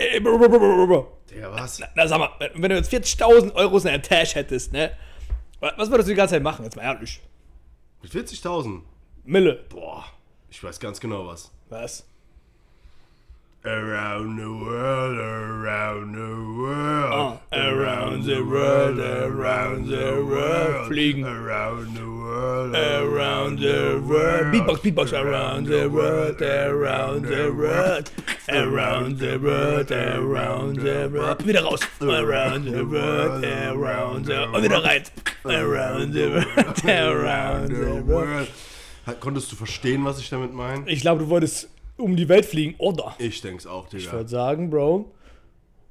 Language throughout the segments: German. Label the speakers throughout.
Speaker 1: ey, bro, bro, bro.
Speaker 2: Digga, was?
Speaker 1: Na, sag mal, wenn du jetzt 40.000 Euro in der Tasche hättest, ne? wa- Was würdest du die ganze Zeit machen? Jetzt mal ehrlich.
Speaker 2: Mit 40.000?
Speaker 1: Mille.
Speaker 2: Boah, ich weiß ganz genau was.
Speaker 1: Was?
Speaker 2: Around the world, around the world,
Speaker 1: Ah, around the world, around the world. Fliegen.
Speaker 2: around the world,
Speaker 1: Around the world. Beatbox, Beatbox. Around the world, around the world. Around the world, around the world. Wieder raus. Around the world, around the Und wieder rein. Around the world, around the world.
Speaker 2: Konntest du verstehen, was ich damit meine?
Speaker 1: Ich glaube, du wolltest um die Welt fliegen, oder?
Speaker 2: Ich denk's auch,
Speaker 1: Ich
Speaker 2: Digga.
Speaker 1: würde sagen, Bro,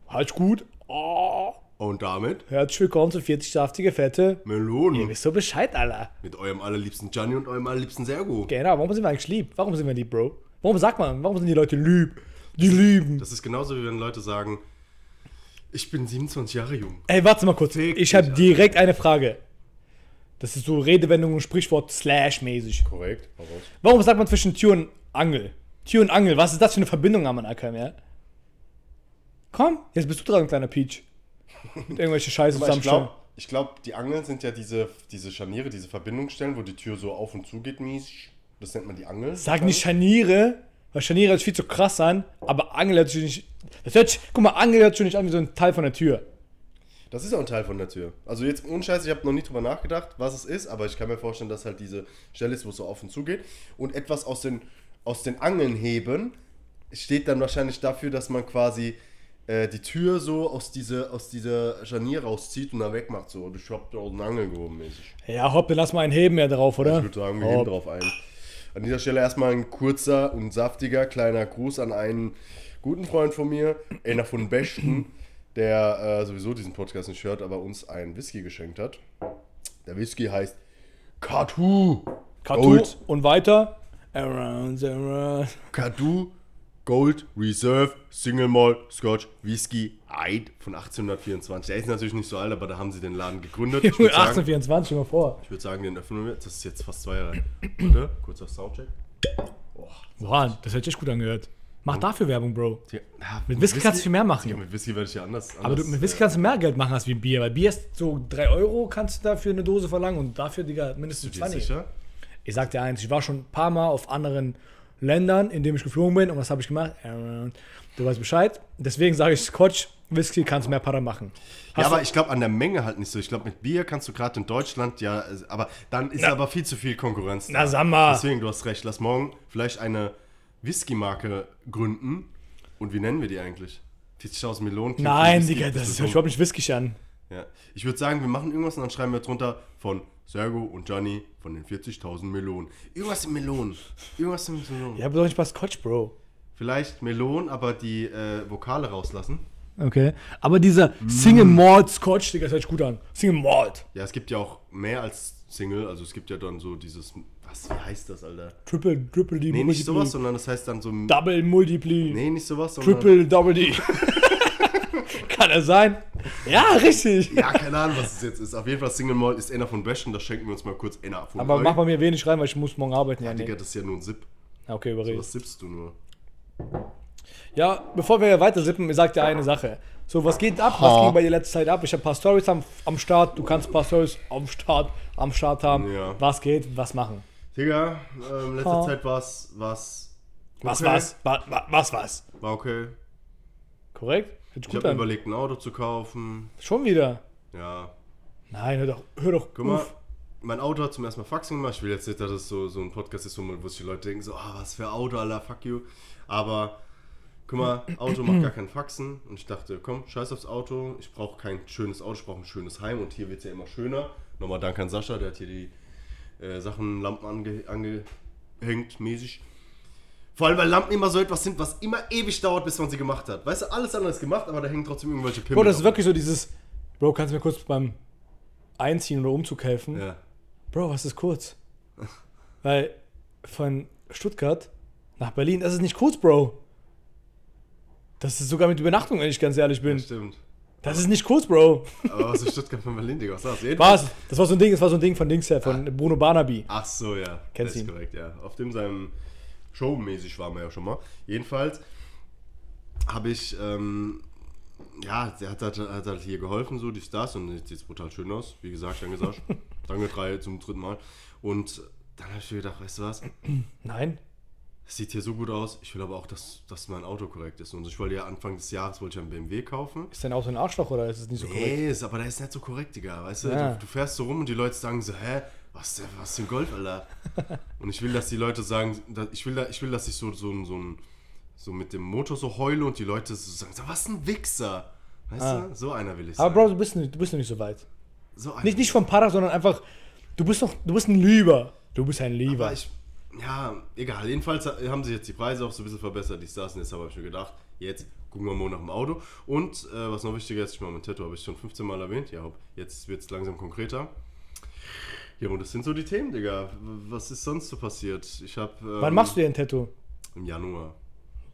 Speaker 1: halt gut. Oh,
Speaker 2: Und damit
Speaker 1: herzlich willkommen zu 40 saftige Fette. Ihr
Speaker 2: Melonen.
Speaker 1: wisst so Bescheid, Alter.
Speaker 2: Mit eurem allerliebsten Gianni und eurem allerliebsten Sergo.
Speaker 1: Genau, warum sind wir eigentlich lieb? Warum sind wir lieb, Bro? Warum sagt man, warum sind die Leute lieb? Die lieben.
Speaker 2: Das ist genauso wie wenn Leute sagen, ich bin 27 Jahre jung.
Speaker 1: Ey, warte mal kurz.
Speaker 2: Fick
Speaker 1: Ich habe direkt eine Frage. Das ist so Redewendung und Sprichwort Slash-mäßig.
Speaker 2: Korrekt.
Speaker 1: Warum sagt man zwischen Tür und Angel? Tür und Angel, was ist das für eine Verbindung am Ankern, ja? Komm, jetzt bist du dran, kleiner Peach. Mit irgendwelche Scheiße
Speaker 2: Aber ich
Speaker 1: zusammenstellen.
Speaker 2: glaube, ich glaub, die Angeln sind ja diese, diese Scharniere, diese Verbindungsstellen, wo die Tür so auf und zu geht, mäßig. Das nennt man die Angel.
Speaker 1: Sag nicht Scharniere, weil Scharniere hört sich viel zu krass an, aber Angel hört sich nicht. Das hört sich, guck mal, Angel hört sich nicht an wie so ein Teil von der Tür.
Speaker 2: Das ist auch ein Teil von der Tür. Also jetzt ohne Scheiß, ich habe noch nie drüber nachgedacht, was es ist, aber ich kann mir vorstellen, dass halt diese Stelle ist, wo es so auf und zu geht. Und etwas aus den, aus den Angeln heben steht dann wahrscheinlich dafür, dass man quasi äh, die Tür so aus, diese, aus dieser Scharnier rauszieht und dann wegmacht. So, ich hab da einen Angel gehoben mäßig.
Speaker 1: Ja, hopp, dann lass mal einen heben ja drauf, oder?
Speaker 2: Ich würde sagen, wir
Speaker 1: Hopp.
Speaker 2: gehen drauf ein. An dieser Stelle erstmal ein kurzer und saftiger kleiner Gruß an einen guten Freund von mir, einer von den Besten, der äh, sowieso diesen Podcast nicht hört, aber uns einen Whisky geschenkt hat. Der Whisky heißt Katu.
Speaker 1: Katu und weiter. Around world.
Speaker 2: Katu Gold Reserve Single Malt Scotch Whisky Eid von 1824. Der ist natürlich nicht so alt, aber da haben sie den Laden gegründet. Ich würde sagen,
Speaker 1: 1824, stell mal vor.
Speaker 2: ich würd sagen, den öffnen wir. Das ist jetzt fast zwei Jahre. Warte, kurzer Soundcheck.
Speaker 1: Boah, das hätte ich echt gut angehört. Mach dafür Werbung, Bro.
Speaker 2: Ja,
Speaker 1: Mit Whisky kannst du viel mehr machen.
Speaker 2: Ja, mit Whisky werde ich ja anders.
Speaker 1: Aber du,
Speaker 2: anders,
Speaker 1: mit Whisky
Speaker 2: äh,
Speaker 1: kannst du mehr Geld machen als wie Bier, weil Bier ist so 3 Euro kannst du dafür eine Dose verlangen und dafür, Digga, mindestens
Speaker 2: dir
Speaker 1: 20.
Speaker 2: sicher?
Speaker 1: Ich sag dir eins, ich war schon ein paar Mal auf anderen Ländern, in denen ich geflogen bin und was habe ich gemacht? Du weißt Bescheid. Deswegen sage ich, Scotch, Whisky kannst du mehr Para machen.
Speaker 2: Ja,
Speaker 1: Hast
Speaker 2: aber
Speaker 1: du-
Speaker 2: ich glaube an der Menge halt nicht so. Ich glaube, mit Bier kannst du gerade in Deutschland ja, äh, aber dann ist
Speaker 1: Na.
Speaker 2: aber viel zu viel Konkurrenz. da.
Speaker 1: Na, sag mal.
Speaker 2: Deswegen, du hast recht. Lass morgen vielleicht eine Whisky-Marke gründen. Und wie nennen wir die eigentlich? 40.000 Melonen?
Speaker 1: Nein. Digga, das
Speaker 2: ist
Speaker 1: ist überhaupt nicht Whisky an.
Speaker 2: Ja. Ich würde sagen, wir machen irgendwas und dann schreiben wir drunter von Sergo und Gianni von den 40.000 Melonen. Irgendwas in Melonen. Irgendwas in Melonen.
Speaker 1: Ja, aber doch nicht bei Scotch, Bro.
Speaker 2: Vielleicht Melonen, aber die äh, Vokale rauslassen.
Speaker 1: Okay. Aber dieser Single Malt Scotch, Digga, das hört sich gut an. Single Malt.
Speaker 2: Ja, es gibt ja auch mehr als Single. Also es gibt ja dann so dieses. Was, wie heißt das, Alter?
Speaker 1: Triple, Triple D,
Speaker 2: Nee, nicht sowas, sondern das heißt dann so.
Speaker 1: Double Multiply.
Speaker 2: Nee, nicht sowas, sondern.
Speaker 1: Triple Double D. Kann er sein? Ja, richtig.
Speaker 2: Ja, keine Ahnung, was es jetzt ist. Auf jeden Fall Single Malt ist einer von Beschen. Das schenken wir uns mal kurz einer von
Speaker 1: Aber mach mal mir wenig rein, weil ich muss morgen arbeiten. Ja,
Speaker 2: Digga,
Speaker 1: nee.
Speaker 2: das ist ja nur ein Sip.
Speaker 1: Ja, Okay, überrede.
Speaker 2: Was sippst du nur?
Speaker 1: Ja, bevor wir weiter sippen, ich sag dir eine Sache. So, was geht ab? Was ging bei dir letzte Zeit ab? Ich habe ein paar Stories am, am Start. Du kannst ein paar Stories am Start, am Start haben.
Speaker 2: Ja.
Speaker 1: Was geht? Was machen?
Speaker 2: Digga, ähm, letzte
Speaker 1: Ha.
Speaker 2: Zeit war's, war's.
Speaker 1: Was, was? Wa- wa- Was, was?
Speaker 2: War okay.
Speaker 1: Korrekt? Hört
Speaker 2: Ich habe überlegt, ein Auto zu kaufen.
Speaker 1: Schon wieder?
Speaker 2: Ja.
Speaker 1: Nein, hör doch, hör doch
Speaker 2: Guck mal, mein Auto hat zum ersten Mal Faxen gemacht. Ich will jetzt nicht, dass es so, so ein Podcast ist, wo, man, wo sich die Leute denken, so, ah, was für ein Auto, Alter, fuck you. Aber, guck mal, Auto macht gar kein Faxen. Und ich dachte, komm, scheiß aufs Auto. Ich brauche kein schönes Auto, ich brauche ein schönes Heim. Und hier wird es ja immer schöner. Nochmal Dank an Sascha, der hat hier die äh, Sachen, Lampen ange, angehängt, mäßig. Vor allem, weil Lampen immer so etwas sind, was immer ewig dauert, bis man sie gemacht hat. Weißt du, alles andere ist gemacht, aber da hängen trotzdem irgendwelche Pimmel
Speaker 1: Bro, das ist
Speaker 2: drauf.
Speaker 1: wirklich so dieses. Bro, kannst du mir kurz beim Einziehen oder Umzug helfen?
Speaker 2: Ja.
Speaker 1: Bro, was ist kurz? Weil von Stuttgart nach Berlin, das ist nicht kurz, Bro. Das ist sogar mit Übernachtung, wenn ich ganz ehrlich bin.
Speaker 2: Das stimmt.
Speaker 1: Das ist nicht kurz, Bro.
Speaker 2: Aber was ist Stuttgart von Berlin, Digga? Was du? Jedenfalls-
Speaker 1: Was? Das war so ein Ding, das war so ein Ding von Dings her, von Bruno Barnaby.
Speaker 2: Ach so, ja.
Speaker 1: Kennst
Speaker 2: das ist
Speaker 1: ihn.
Speaker 2: korrekt, ja. Auf dem seinem Showmäßig waren wir ja schon mal. Jedenfalls habe ich, ähm, ja, der hat, hat, hat halt hier geholfen, so, dies, das und jetzt sieht es brutal schön aus. Wie gesagt, danke Sasch. danke drei zum dritten Mal. Und dann habe ich mir gedacht, weißt du was,
Speaker 1: Nein.
Speaker 2: es sieht hier so gut aus, ich will aber auch, dass, dass mein Auto korrekt ist. Und ich wollte ja Anfang des Jahres wollte ich einen BMW kaufen.
Speaker 1: Ist dein Auto ein Arschloch oder ist es nicht so korrekt?
Speaker 2: Nee, aber der ist nicht so korrekt, Digga. Weißt du,
Speaker 1: Ja.
Speaker 2: du, du fährst so rum und die Leute sagen so, hä, was, der, was für ein Golf, Alter? und ich will, dass die Leute sagen, ich, will, ich will, dass ich so, so, so, so mit dem Motor so heule und die Leute so sagen, so, was ein Wichser. Weißt
Speaker 1: Ah.
Speaker 2: du, so einer will ich
Speaker 1: Aber
Speaker 2: sein.
Speaker 1: Bro, du bist, nicht, du bist noch nicht so weit.
Speaker 2: so einer
Speaker 1: Nicht, nicht vom Para, sondern einfach, du bist noch, du bist ein Lieber. Du bist ein Lieber.
Speaker 2: Aber ich, ja, egal. Jedenfalls haben sich jetzt die Preise auch so ein bisschen verbessert. Die Stars und jetzt habe ich mir gedacht, jetzt gucken wir mal nach dem Auto. Und äh, was noch wichtiger ist, ich mache mein Tattoo, habe ich schon 15 Mal erwähnt. Ja, hopp, jetzt wird es langsam konkreter. Ja, und das sind so die Themen, Digga. Was ist sonst so passiert? Ich habe. Ähm,
Speaker 1: Wann machst du dir ein Tattoo?
Speaker 2: Im Januar.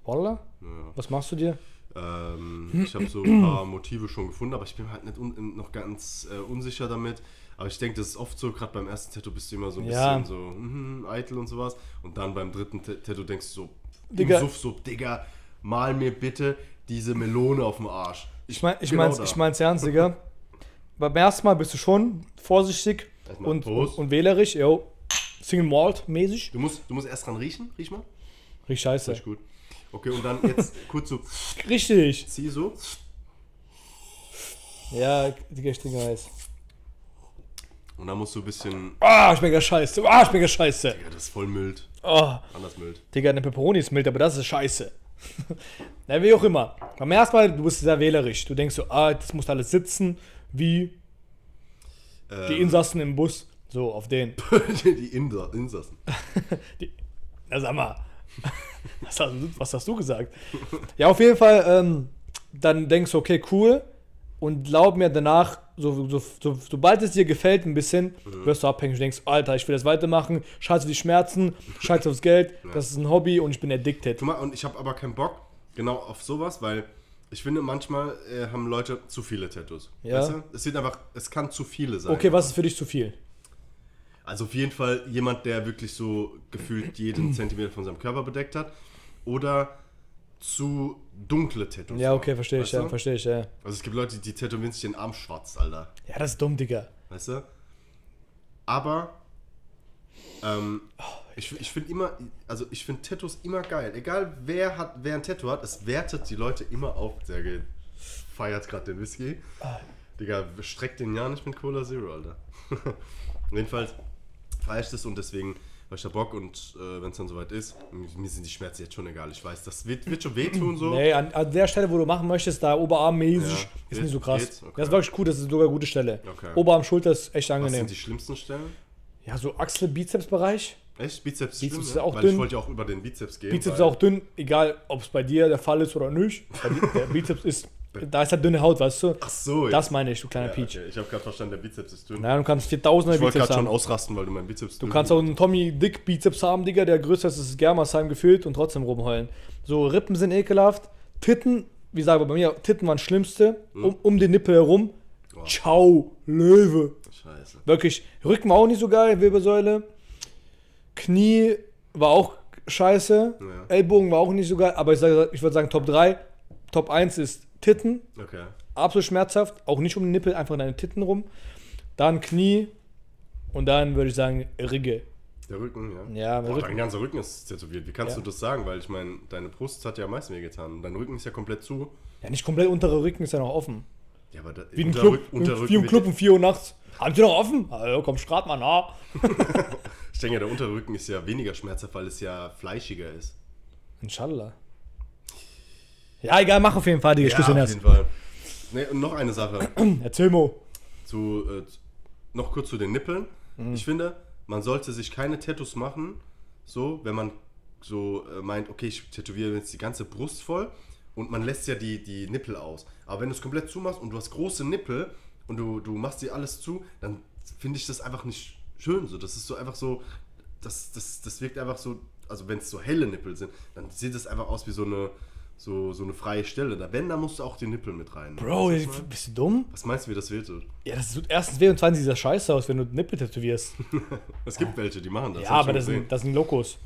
Speaker 1: Wallah?
Speaker 2: Ja.
Speaker 1: Was machst du dir?
Speaker 2: Ähm, ich habe so ein paar Motive schon gefunden, aber ich bin halt nicht un noch ganz äh, unsicher damit. Aber ich denke, das ist oft so, gerade beim ersten Tattoo bist du immer so ein
Speaker 1: Ja.
Speaker 2: bisschen so mhm, eitel und sowas. Und dann beim dritten Tattoo denkst du so,
Speaker 1: Digga.
Speaker 2: Suff so, Digga, mal mir bitte diese Melone auf dem Arsch.
Speaker 1: Ich meine, ich
Speaker 2: Genau
Speaker 1: mein's,
Speaker 2: da.
Speaker 1: ich mein's ernst, Digga. Beim ersten Mal bist du schon vorsichtig und, und, und wählerisch, yo. Single Malt mäßig.
Speaker 2: Du musst, du musst erst dran riechen, riech mal.
Speaker 1: Richtig scheiße.
Speaker 2: Richtig gut. Okay, und dann jetzt kurz so,
Speaker 1: Richtig.
Speaker 2: zieh so.
Speaker 1: Ja, Digga, ich trinke heiß.
Speaker 2: Und dann musst du ein bisschen,
Speaker 1: Ah, ich bin gar scheiße. Ah, ich bin gar scheiße.
Speaker 2: ja, das ist voll mild.
Speaker 1: Oh,
Speaker 2: Anders mild.
Speaker 1: Digga, eine Pepperoni ist mild, aber das ist scheiße. Na, wie auch immer. Beim ersten Mal, du bist sehr wählerisch. Du denkst so, ah, das muss alles sitzen, wie die
Speaker 2: Ähm,
Speaker 1: Insassen im Bus. So, auf den.
Speaker 2: die Insa Insassen.
Speaker 1: Na, sag mal. Was hast, du, was hast du gesagt? Ja, auf jeden Fall, ähm, dann denkst du, okay, cool. Und glaub mir, danach, so, so, so, sobald es dir gefällt ein bisschen, wirst du abhängig und denkst, Alter, ich will das weitermachen, scheiße auf die Schmerzen, scheiße aufs Geld, das ist ein Hobby und ich bin addicted.
Speaker 2: Guck mal, und ich habe aber keinen Bock genau auf sowas, weil ich finde, manchmal äh, haben Leute zu viele Tattoos.
Speaker 1: Ja.
Speaker 2: Weißt du? Es wird einfach, es kann zu viele sein.
Speaker 1: Okay, was ist für dich zu viel?
Speaker 2: Also auf jeden Fall jemand, der wirklich so gefühlt jeden Zentimeter von seinem Körper bedeckt hat. Oder zu dunkle Tattoos.
Speaker 1: Ja, okay, verstehe ich,
Speaker 2: Weißt
Speaker 1: ja, verstehe ich, ja.
Speaker 2: Also es gibt Leute, die tätowieren sich den Arm schwarz, Alter.
Speaker 1: Ja, das ist dumm, Digga.
Speaker 2: Weißt du? Aber ähm, ich, ich finde immer, also ich finde Tattoos immer geil. Egal wer hat, wer ein Tattoo hat, es wertet die Leute immer auf. Der geht, feiert gerade den Whisky. Digga, streckt den ja nicht mit Cola Zero, Alter. Jedenfalls feiere ich das und deswegen habe ich da Bock und äh, wenn es dann soweit ist, mir sind die Schmerzen jetzt schon egal. Ich weiß, das wird, wird schon wehtun so.
Speaker 1: Nee, an, an der Stelle, wo du machen möchtest, da oberarmmäßig,
Speaker 2: Ja,
Speaker 1: ist nicht so krass.
Speaker 2: Okay.
Speaker 1: Das ist wirklich cool, das ist sogar eine gute Stelle.
Speaker 2: Okay.
Speaker 1: Oberarm, Schulter ist echt
Speaker 2: Was
Speaker 1: angenehm.
Speaker 2: sind die schlimmsten Stellen?
Speaker 1: Ja, so Achsel, Bizeps-Bereich.
Speaker 2: Echt? Bizeps,
Speaker 1: Bizeps
Speaker 2: schlimm,
Speaker 1: ist auch
Speaker 2: Weil
Speaker 1: dünn.
Speaker 2: ich wollte ja auch über den Bizeps gehen.
Speaker 1: Bizeps ist auch dünn, egal ob es bei dir der Fall ist oder nicht. Der Bizeps ist, da ist halt dünne Haut, weißt du?
Speaker 2: Ach so,
Speaker 1: Das meine ich, du kleiner
Speaker 2: ja,
Speaker 1: Peach.
Speaker 2: okay. Ich habe gerade verstanden, der Bizeps ist dünn.
Speaker 1: Naja, du kannst 4000er
Speaker 2: ich wollte
Speaker 1: Bizeps
Speaker 2: gerade schon
Speaker 1: haben.
Speaker 2: ausrasten, weil du meinen Bizeps
Speaker 1: Du kannst auch einen Tommy Dick Bizeps haben, Digga, der größer ist als Germersheim gefühlt und trotzdem rumheulen. So, Rippen sind ekelhaft. Titten, wie sagen wir bei mir, Titten waren das Schlimmste. Um, um den Nippel herum.
Speaker 2: Boah.
Speaker 1: Ciao, Löwe.
Speaker 2: Scheiße.
Speaker 1: Wirklich, Rücken war auch nicht so geil, Wirbelsäule. Knie war auch scheiße.
Speaker 2: Ja.
Speaker 1: Ellbogen war auch nicht so geil, aber ich, ich würde sagen Top 3. Top 1 ist Titten,
Speaker 2: Okay.
Speaker 1: absolut schmerzhaft, auch nicht um den Nippel, einfach in deine Titten rum. Dann Knie und dann würde ich sagen Rigge.
Speaker 2: Der Rücken, ja.
Speaker 1: Ja,
Speaker 2: Boah,
Speaker 1: Rücken.
Speaker 2: dein ganzer Rücken ist tätowiert. Wie kannst
Speaker 1: Ja.
Speaker 2: du das sagen? Weil ich meine, deine Brust hat ja am meisten wehgetan. Dein Rücken ist ja komplett zu.
Speaker 1: Ja, nicht komplett untere Rücken ist ja noch offen.
Speaker 2: Ja, aber da,
Speaker 1: Wie ein Club, wie
Speaker 2: wird-
Speaker 1: Club um 4 Uhr nachts. Haben Sie noch offen? Also, komm, strat mal nach.
Speaker 2: Ich denke, der Unterrücken ist ja weniger schmerzhaft, weil es ja fleischiger ist.
Speaker 1: Inshallah. Ja, egal, mach auf jeden Fall, Digga. Ich
Speaker 2: ja, auf
Speaker 1: den
Speaker 2: jeden Fall. Nee, und noch eine Sache.
Speaker 1: Erzähl Mo.
Speaker 2: zu, äh, noch kurz zu den Nippeln.
Speaker 1: Mhm.
Speaker 2: Ich finde, man sollte sich keine Tattoos machen, so, wenn man so äh, meint, okay, ich tätowiere jetzt die ganze Brust voll und man lässt ja die, die Nippel aus. Aber wenn du es komplett zumachst und du hast große Nippel und du, du machst dir alles zu, dann finde ich das einfach nicht schön. So. Das ist so einfach so, das, das, das wirkt einfach so, also wenn es so helle Nippel sind, dann sieht es einfach aus wie so eine, so, so eine freie Stelle. Da, wenn, da musst du auch die Nippel mit rein.
Speaker 1: Bro,
Speaker 2: Weißt du,
Speaker 1: bist du dumm?
Speaker 2: Was meinst du, wie das wird?
Speaker 1: Ja, das tut erstens weh und zweitens sieht das scheiße aus, wenn du Nippel tätowierst.
Speaker 2: Es gibt welche, die machen das.
Speaker 1: ja, aber das sind, das sind Lokos.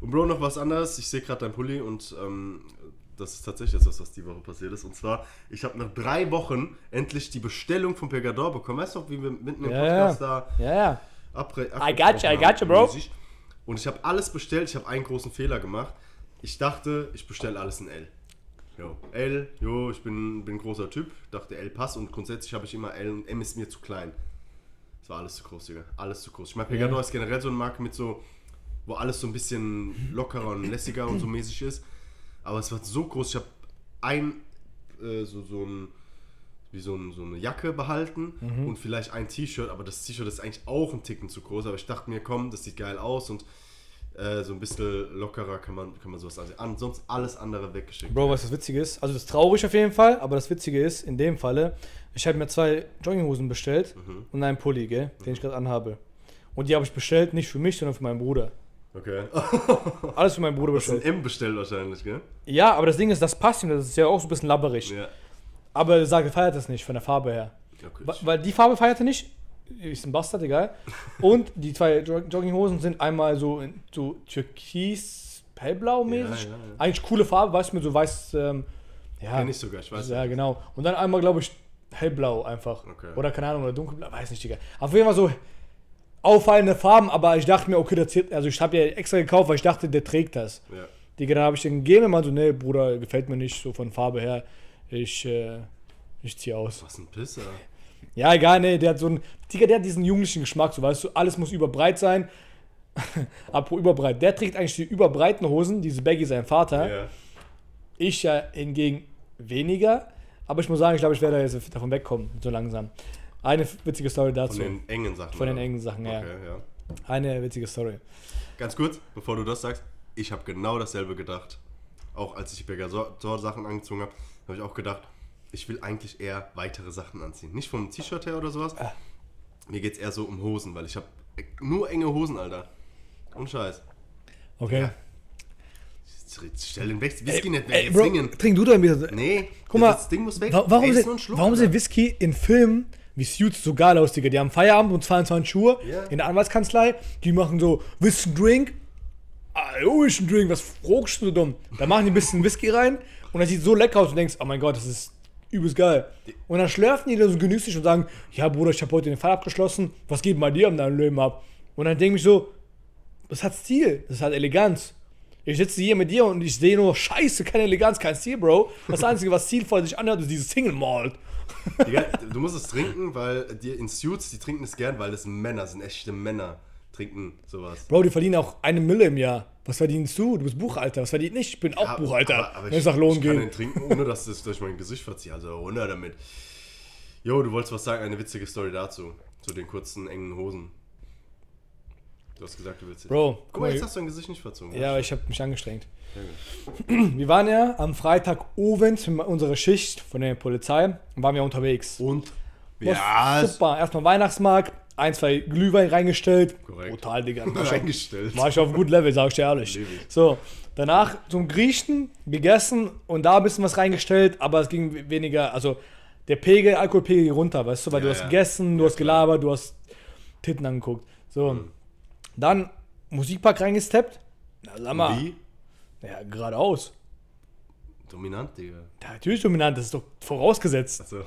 Speaker 2: Und Bro, noch was anderes. Ich sehe gerade dein Pulli und ähm, das ist tatsächlich etwas, was die Woche passiert ist. Und zwar, ich habe nach drei Wochen endlich die Bestellung vom Pegador bekommen. Weißt du wie wir mitten im
Speaker 1: Ja,
Speaker 2: Podcast
Speaker 1: ja.
Speaker 2: da
Speaker 1: Ja,
Speaker 2: abre
Speaker 1: I got you, I got you, bro.
Speaker 2: Und ich habe alles bestellt. Ich habe einen großen Fehler gemacht. Ich dachte, ich bestelle alles in L. Jo, L, jo, ich bin, bin ein großer Typ. Dachte, L passt. Und grundsätzlich habe ich immer L und M ist mir zu klein. Das war alles zu groß, Digga. Alles zu groß. Ich meine, Pegador
Speaker 1: Ja.
Speaker 2: ist generell so eine Marke mit so, wo alles so ein bisschen lockerer und lässiger und so mäßig ist. Aber es war so groß. Ich habe ein, äh, so, so ein, wie so, ein, so eine Jacke behalten
Speaker 1: Mhm.
Speaker 2: und vielleicht ein T-Shirt, aber das T-Shirt ist eigentlich auch ein Ticken zu groß. Aber ich dachte mir, komm, das sieht geil aus und äh, so ein bisschen lockerer kann man, kann man sowas ansehen. Ansonsten alles andere weggeschickt.
Speaker 1: Bro, was das Witzige ist, also das ist traurig auf jeden Fall, aber das Witzige ist, in dem Falle, ich habe mir zwei Jogginghosen bestellt
Speaker 2: Mhm.
Speaker 1: und einen Pulli, gell, den ich gerade anhabe. Und die habe ich bestellt, nicht für mich, sondern für meinen Bruder.
Speaker 2: Okay.
Speaker 1: Alles für meinen Bruder
Speaker 2: Das ist ein
Speaker 1: bestellt.
Speaker 2: M bestellt wahrscheinlich, gell?
Speaker 1: Ja, aber das Ding ist, das passt ihm, das ist ja auch so ein bisschen labberig.
Speaker 2: Ja.
Speaker 1: Aber er sagt, er feiert das nicht von der Farbe her.
Speaker 2: Okay.
Speaker 1: Wa- Weil die Farbe feiert er nicht. Ist ein Bastard, egal. Und die zwei Jog- Jogginghosen sind einmal so, in, so türkis, hellblau mäßig.
Speaker 2: Ja, ja, ja.
Speaker 1: Eigentlich coole Farbe, weißt du, mit so weiß. Ähm, ja,
Speaker 2: Kenn ich sogar, ich weiß
Speaker 1: ja,
Speaker 2: nicht.
Speaker 1: genau. Und dann einmal, glaube ich, hellblau einfach.
Speaker 2: Okay.
Speaker 1: Oder keine Ahnung, oder dunkelblau, weiß nicht, Digga. Auf jeden Fall so auffallende Farben, aber ich dachte mir, okay, das zählt, also ich habe ja extra gekauft, weil ich dachte, der trägt das.
Speaker 2: Ja.
Speaker 1: Digga, dann habe ich den gegeben und meinte so, nee, Bruder, gefällt mir nicht so von Farbe her. Ich, äh, ich zieh aus.
Speaker 2: Was ein Pisser.
Speaker 1: Ja, egal, nee, der hat so einen, Digga, der hat diesen jugendlichen Geschmack, so weißt du, alles muss überbreit sein. Apropos überbreit, der trägt eigentlich die überbreiten Hosen, diese Baggy sein Vater.
Speaker 2: Ja.
Speaker 1: Ich ja hingegen weniger, aber ich muss sagen, ich glaube, ich werde jetzt davon wegkommen, so langsam. Eine witzige Story dazu.
Speaker 2: Von den engen Sachen.
Speaker 1: Von den engen Sachen, ja.
Speaker 2: Okay, ja.
Speaker 1: Eine witzige Story.
Speaker 2: Ganz kurz, bevor du das sagst, ich habe genau dasselbe gedacht. Auch als ich die Pegasor-Sachen angezogen habe, habe ich auch gedacht, ich will eigentlich eher weitere Sachen anziehen. Nicht vom T-Shirt her oder sowas.
Speaker 1: Ah.
Speaker 2: Mir geht es eher so um Hosen, weil ich habe nur enge Hosen, Alter. Und Scheiß.
Speaker 1: Okay.
Speaker 2: Ja. Stell den weg. Whisky nicht weg.
Speaker 1: Ey, Bro, trink du doch ein bisschen.
Speaker 2: Nee,
Speaker 1: Guck mal,
Speaker 2: das Ding muss weg.
Speaker 1: Wa- Warum,
Speaker 2: Ey, Schluck,
Speaker 1: warum sind Whisky in Filmen wie Suits so geil aus, Digga? Die haben Feierabend um 22 Uhr
Speaker 2: Ja.
Speaker 1: in der Anwaltskanzlei. Die machen so, willst du einen Drink? Ah, jo, ich einen Drink. Was fragst du so dumm? Da machen die ein bisschen Whisky rein und das sieht so lecker aus und du denkst, oh mein Gott, das ist übelst geil. Und dann schlürfen die da so genüsslich und sagen, ja Bruder, ich habe heute den Fall abgeschlossen. Was geht bei dir um dein Leben ab? Und dann denke ich so, das hat Stil, das hat Eleganz. Ich sitze hier mit dir und ich sehe nur Scheiße, keine Eleganz, kein Stil, Bro. Das Einzige, was stilvoll sich anhört, ist dieses Single Malt.
Speaker 2: Digga, du musst es trinken, weil die in Suits, die trinken es gern, weil es Männer sind, echte Männer trinken sowas.
Speaker 1: Bro, die verdienen auch eine Mille im Jahr. Was verdienst du? Du bist Buchhalter. Was verdient ich? Ich bin auch
Speaker 2: Ja,
Speaker 1: Buchhalter.
Speaker 2: aber- aber
Speaker 1: wenn es nach Lohn
Speaker 2: ich kann
Speaker 1: geht.
Speaker 2: den trinken, ohne dass es durch mein Gesicht verzieht. Also runter damit. Jo, du wolltest was sagen, eine witzige Story dazu. Zu den kurzen, engen Hosen. Du hast gesagt, du willst jetzt.
Speaker 1: Bro,
Speaker 2: Guck mal, jetzt hast du dein Gesicht nicht verzogen.
Speaker 1: Ja, aber ich habe mich angestrengt. Wir waren ja am Freitag Freitagabend mit unserer Schicht von der Polizei und waren wir unterwegs.
Speaker 2: Und? Ja, es-
Speaker 1: super. Erstmal Weihnachtsmarkt, ein, zwei Glühwein reingestellt.
Speaker 2: Korrekt.
Speaker 1: Brutal, Digga.
Speaker 2: Reingestellt.
Speaker 1: War ich auf gut Level, sag ich dir ehrlich. So, danach zum Griechen gegessen und da ein bisschen was reingestellt, aber es ging weniger, also der Pegel, Alkoholpegel ging runter, weißt du, weil
Speaker 2: Ja,
Speaker 1: du hast
Speaker 2: ja.
Speaker 1: gegessen, du
Speaker 2: Ja,
Speaker 1: hast gelabert, du hast Titten angeguckt. So,
Speaker 2: Mhm.
Speaker 1: Dann Musikpark reingesteppt. Na, sag mal,
Speaker 2: Wie?
Speaker 1: ja, geradeaus.
Speaker 2: Dominant, Digga.
Speaker 1: Ja, natürlich dominant, das ist doch vorausgesetzt.
Speaker 2: Also,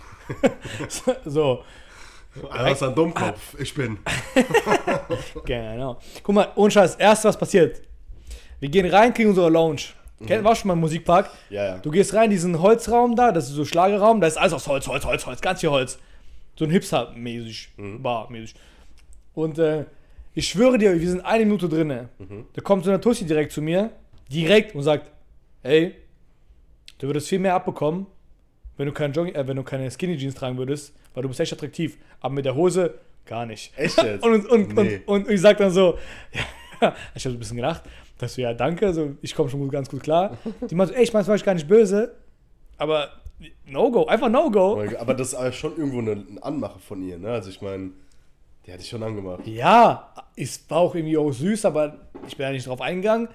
Speaker 1: so,
Speaker 2: was ein Dummkopf. Ich bin.
Speaker 1: genau. Guck mal, ohne Scheiß, erst was passiert. Wir gehen rein, kriegen unsere Lounge. Kennt, warst du schon mal im Musikpark?
Speaker 2: Ja, ja.
Speaker 1: Du gehst rein in diesen Holzraum da, das ist so Schlagerraum, da ist alles aus Holz, Holz, Holz, Holz, ganz viel Holz. So ein Hipster-mäßig, Bar-mäßig. Und äh, ich schwöre dir, wir sind eine Minute drinne. Da kommt so eine Tussi direkt zu mir, direkt und sagt, ey, du würdest viel mehr abbekommen, wenn du, kein Jogging, äh, wenn du keine Skinny Jeans tragen würdest, weil du bist echt attraktiv. Aber mit der Hose gar nicht.
Speaker 2: Echt jetzt?
Speaker 1: Und, und,
Speaker 2: Nee.
Speaker 1: und, und ich sag dann so, ja, ich habe so ein bisschen gelacht, dass du ja danke, so, ich komme schon gut, ganz gut klar. Die meinte so, ey, ich meine, ich gar nicht böse, aber No-Go, einfach No-Go.
Speaker 2: Aber das ist schon irgendwo eine Anmache von ihr, ne? Also ich meine, die hat dich schon angemacht.
Speaker 1: Ja, es war auch irgendwie auch süß, aber ich bin ja nicht drauf eingegangen.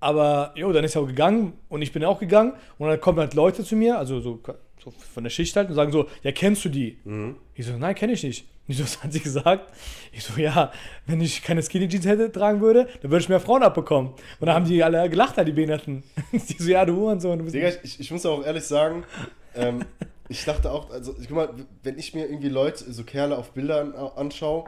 Speaker 1: Aber, jo, dann ist er auch gegangen und ich bin auch gegangen und dann kommen halt Leute zu mir, also so, so von der Schicht halt und sagen so, ja, kennst du die? Ich so, nein, kenne ich nicht. Ich so, was hat sie gesagt? Ich so, ja, wenn ich keine Skinny Jeans hätte tragen würde, dann würde ich mehr Frauen abbekommen. Und dann haben die alle gelacht, halt, die Behinderten. Die so, ja, du Hurensohn, du bist
Speaker 2: Digga, ich, ich muss auch ehrlich sagen, ähm, ich dachte auch, also guck mal, wenn ich mir irgendwie Leute, so Kerle auf Bildern anschaue,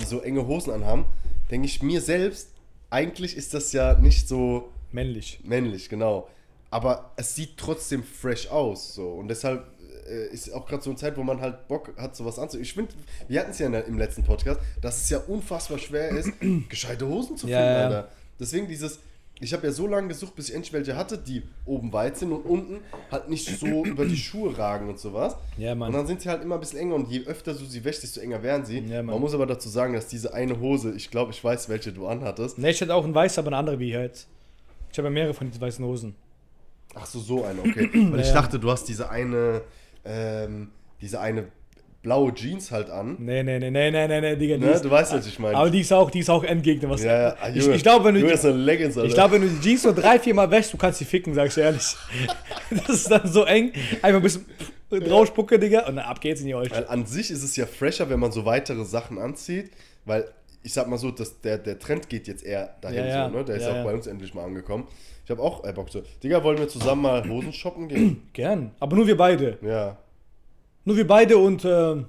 Speaker 2: die so enge Hosen anhaben, denke ich mir selbst, eigentlich ist das ja nicht so
Speaker 1: männlich.
Speaker 2: männlich, genau. Aber es sieht trotzdem fresh aus, so. Und deshalb äh, ist auch gerade so eine Zeit, wo man halt Bock hat, sowas anzuziehen. Ich finde, wir hatten es ja der, im letzten Podcast, dass es ja unfassbar schwer ist, gescheite Hosen zu
Speaker 1: Ja,
Speaker 2: finden,
Speaker 1: ja.
Speaker 2: Alter. Deswegen dieses, ich habe ja so lange gesucht, bis ich endlich welche hatte, die oben weit sind und unten halt nicht so über die Schuhe ragen und sowas.
Speaker 1: Ja, Mann.
Speaker 2: Und dann sind sie halt immer ein bisschen enger und je öfter du sie wäschst, desto enger werden sie.
Speaker 1: Ja, Mann.
Speaker 2: man muss aber dazu sagen, dass diese eine Hose, ich glaube, ich weiß, welche du anhattest.
Speaker 1: Ne, ich hatte auch einen weiß, aber eine andere wie halt. Ich habe ja mehrere von diesen weißen Hosen.
Speaker 2: Ach so, so eine, okay. Weil ich
Speaker 1: Ja.
Speaker 2: dachte, du hast diese eine, ähm, diese eine blaue Jeans halt an.
Speaker 1: Nee, nee, nee, nee, nee, nee, nee, Digga.
Speaker 2: Ne?
Speaker 1: ist-
Speaker 2: Du weißt, was ich meine.
Speaker 1: aber die ist auch, die ist auch Endgegner. Was
Speaker 2: ja, ja. Ah,
Speaker 1: ich,
Speaker 2: Junge,
Speaker 1: ich glaube, wenn du,
Speaker 2: Junge, ist Leggings,
Speaker 1: ich glaube, wenn du die Jeans so drei, vier Mal wäschst, du kannst sie ficken, sag ich dir ehrlich. Das ist dann so eng. Einfach ein bisschen rausspucke, Digga, und dann ab geht's in die Euch.
Speaker 2: Weil an sich ist es ja fresher, wenn man so weitere Sachen anzieht, weil ich sag mal so, dass der, der Trend geht jetzt eher dahin,
Speaker 1: Ja,
Speaker 2: so, ne? Der ist
Speaker 1: Ja,
Speaker 2: auch
Speaker 1: ja.
Speaker 2: bei uns endlich mal angekommen. Ich habe auch äh, Bock so. Digga, wollen wir zusammen mal Hosen shoppen gehen?
Speaker 1: Gern. Aber nur wir beide.
Speaker 2: ja.
Speaker 1: Nur wir beide und, ähm,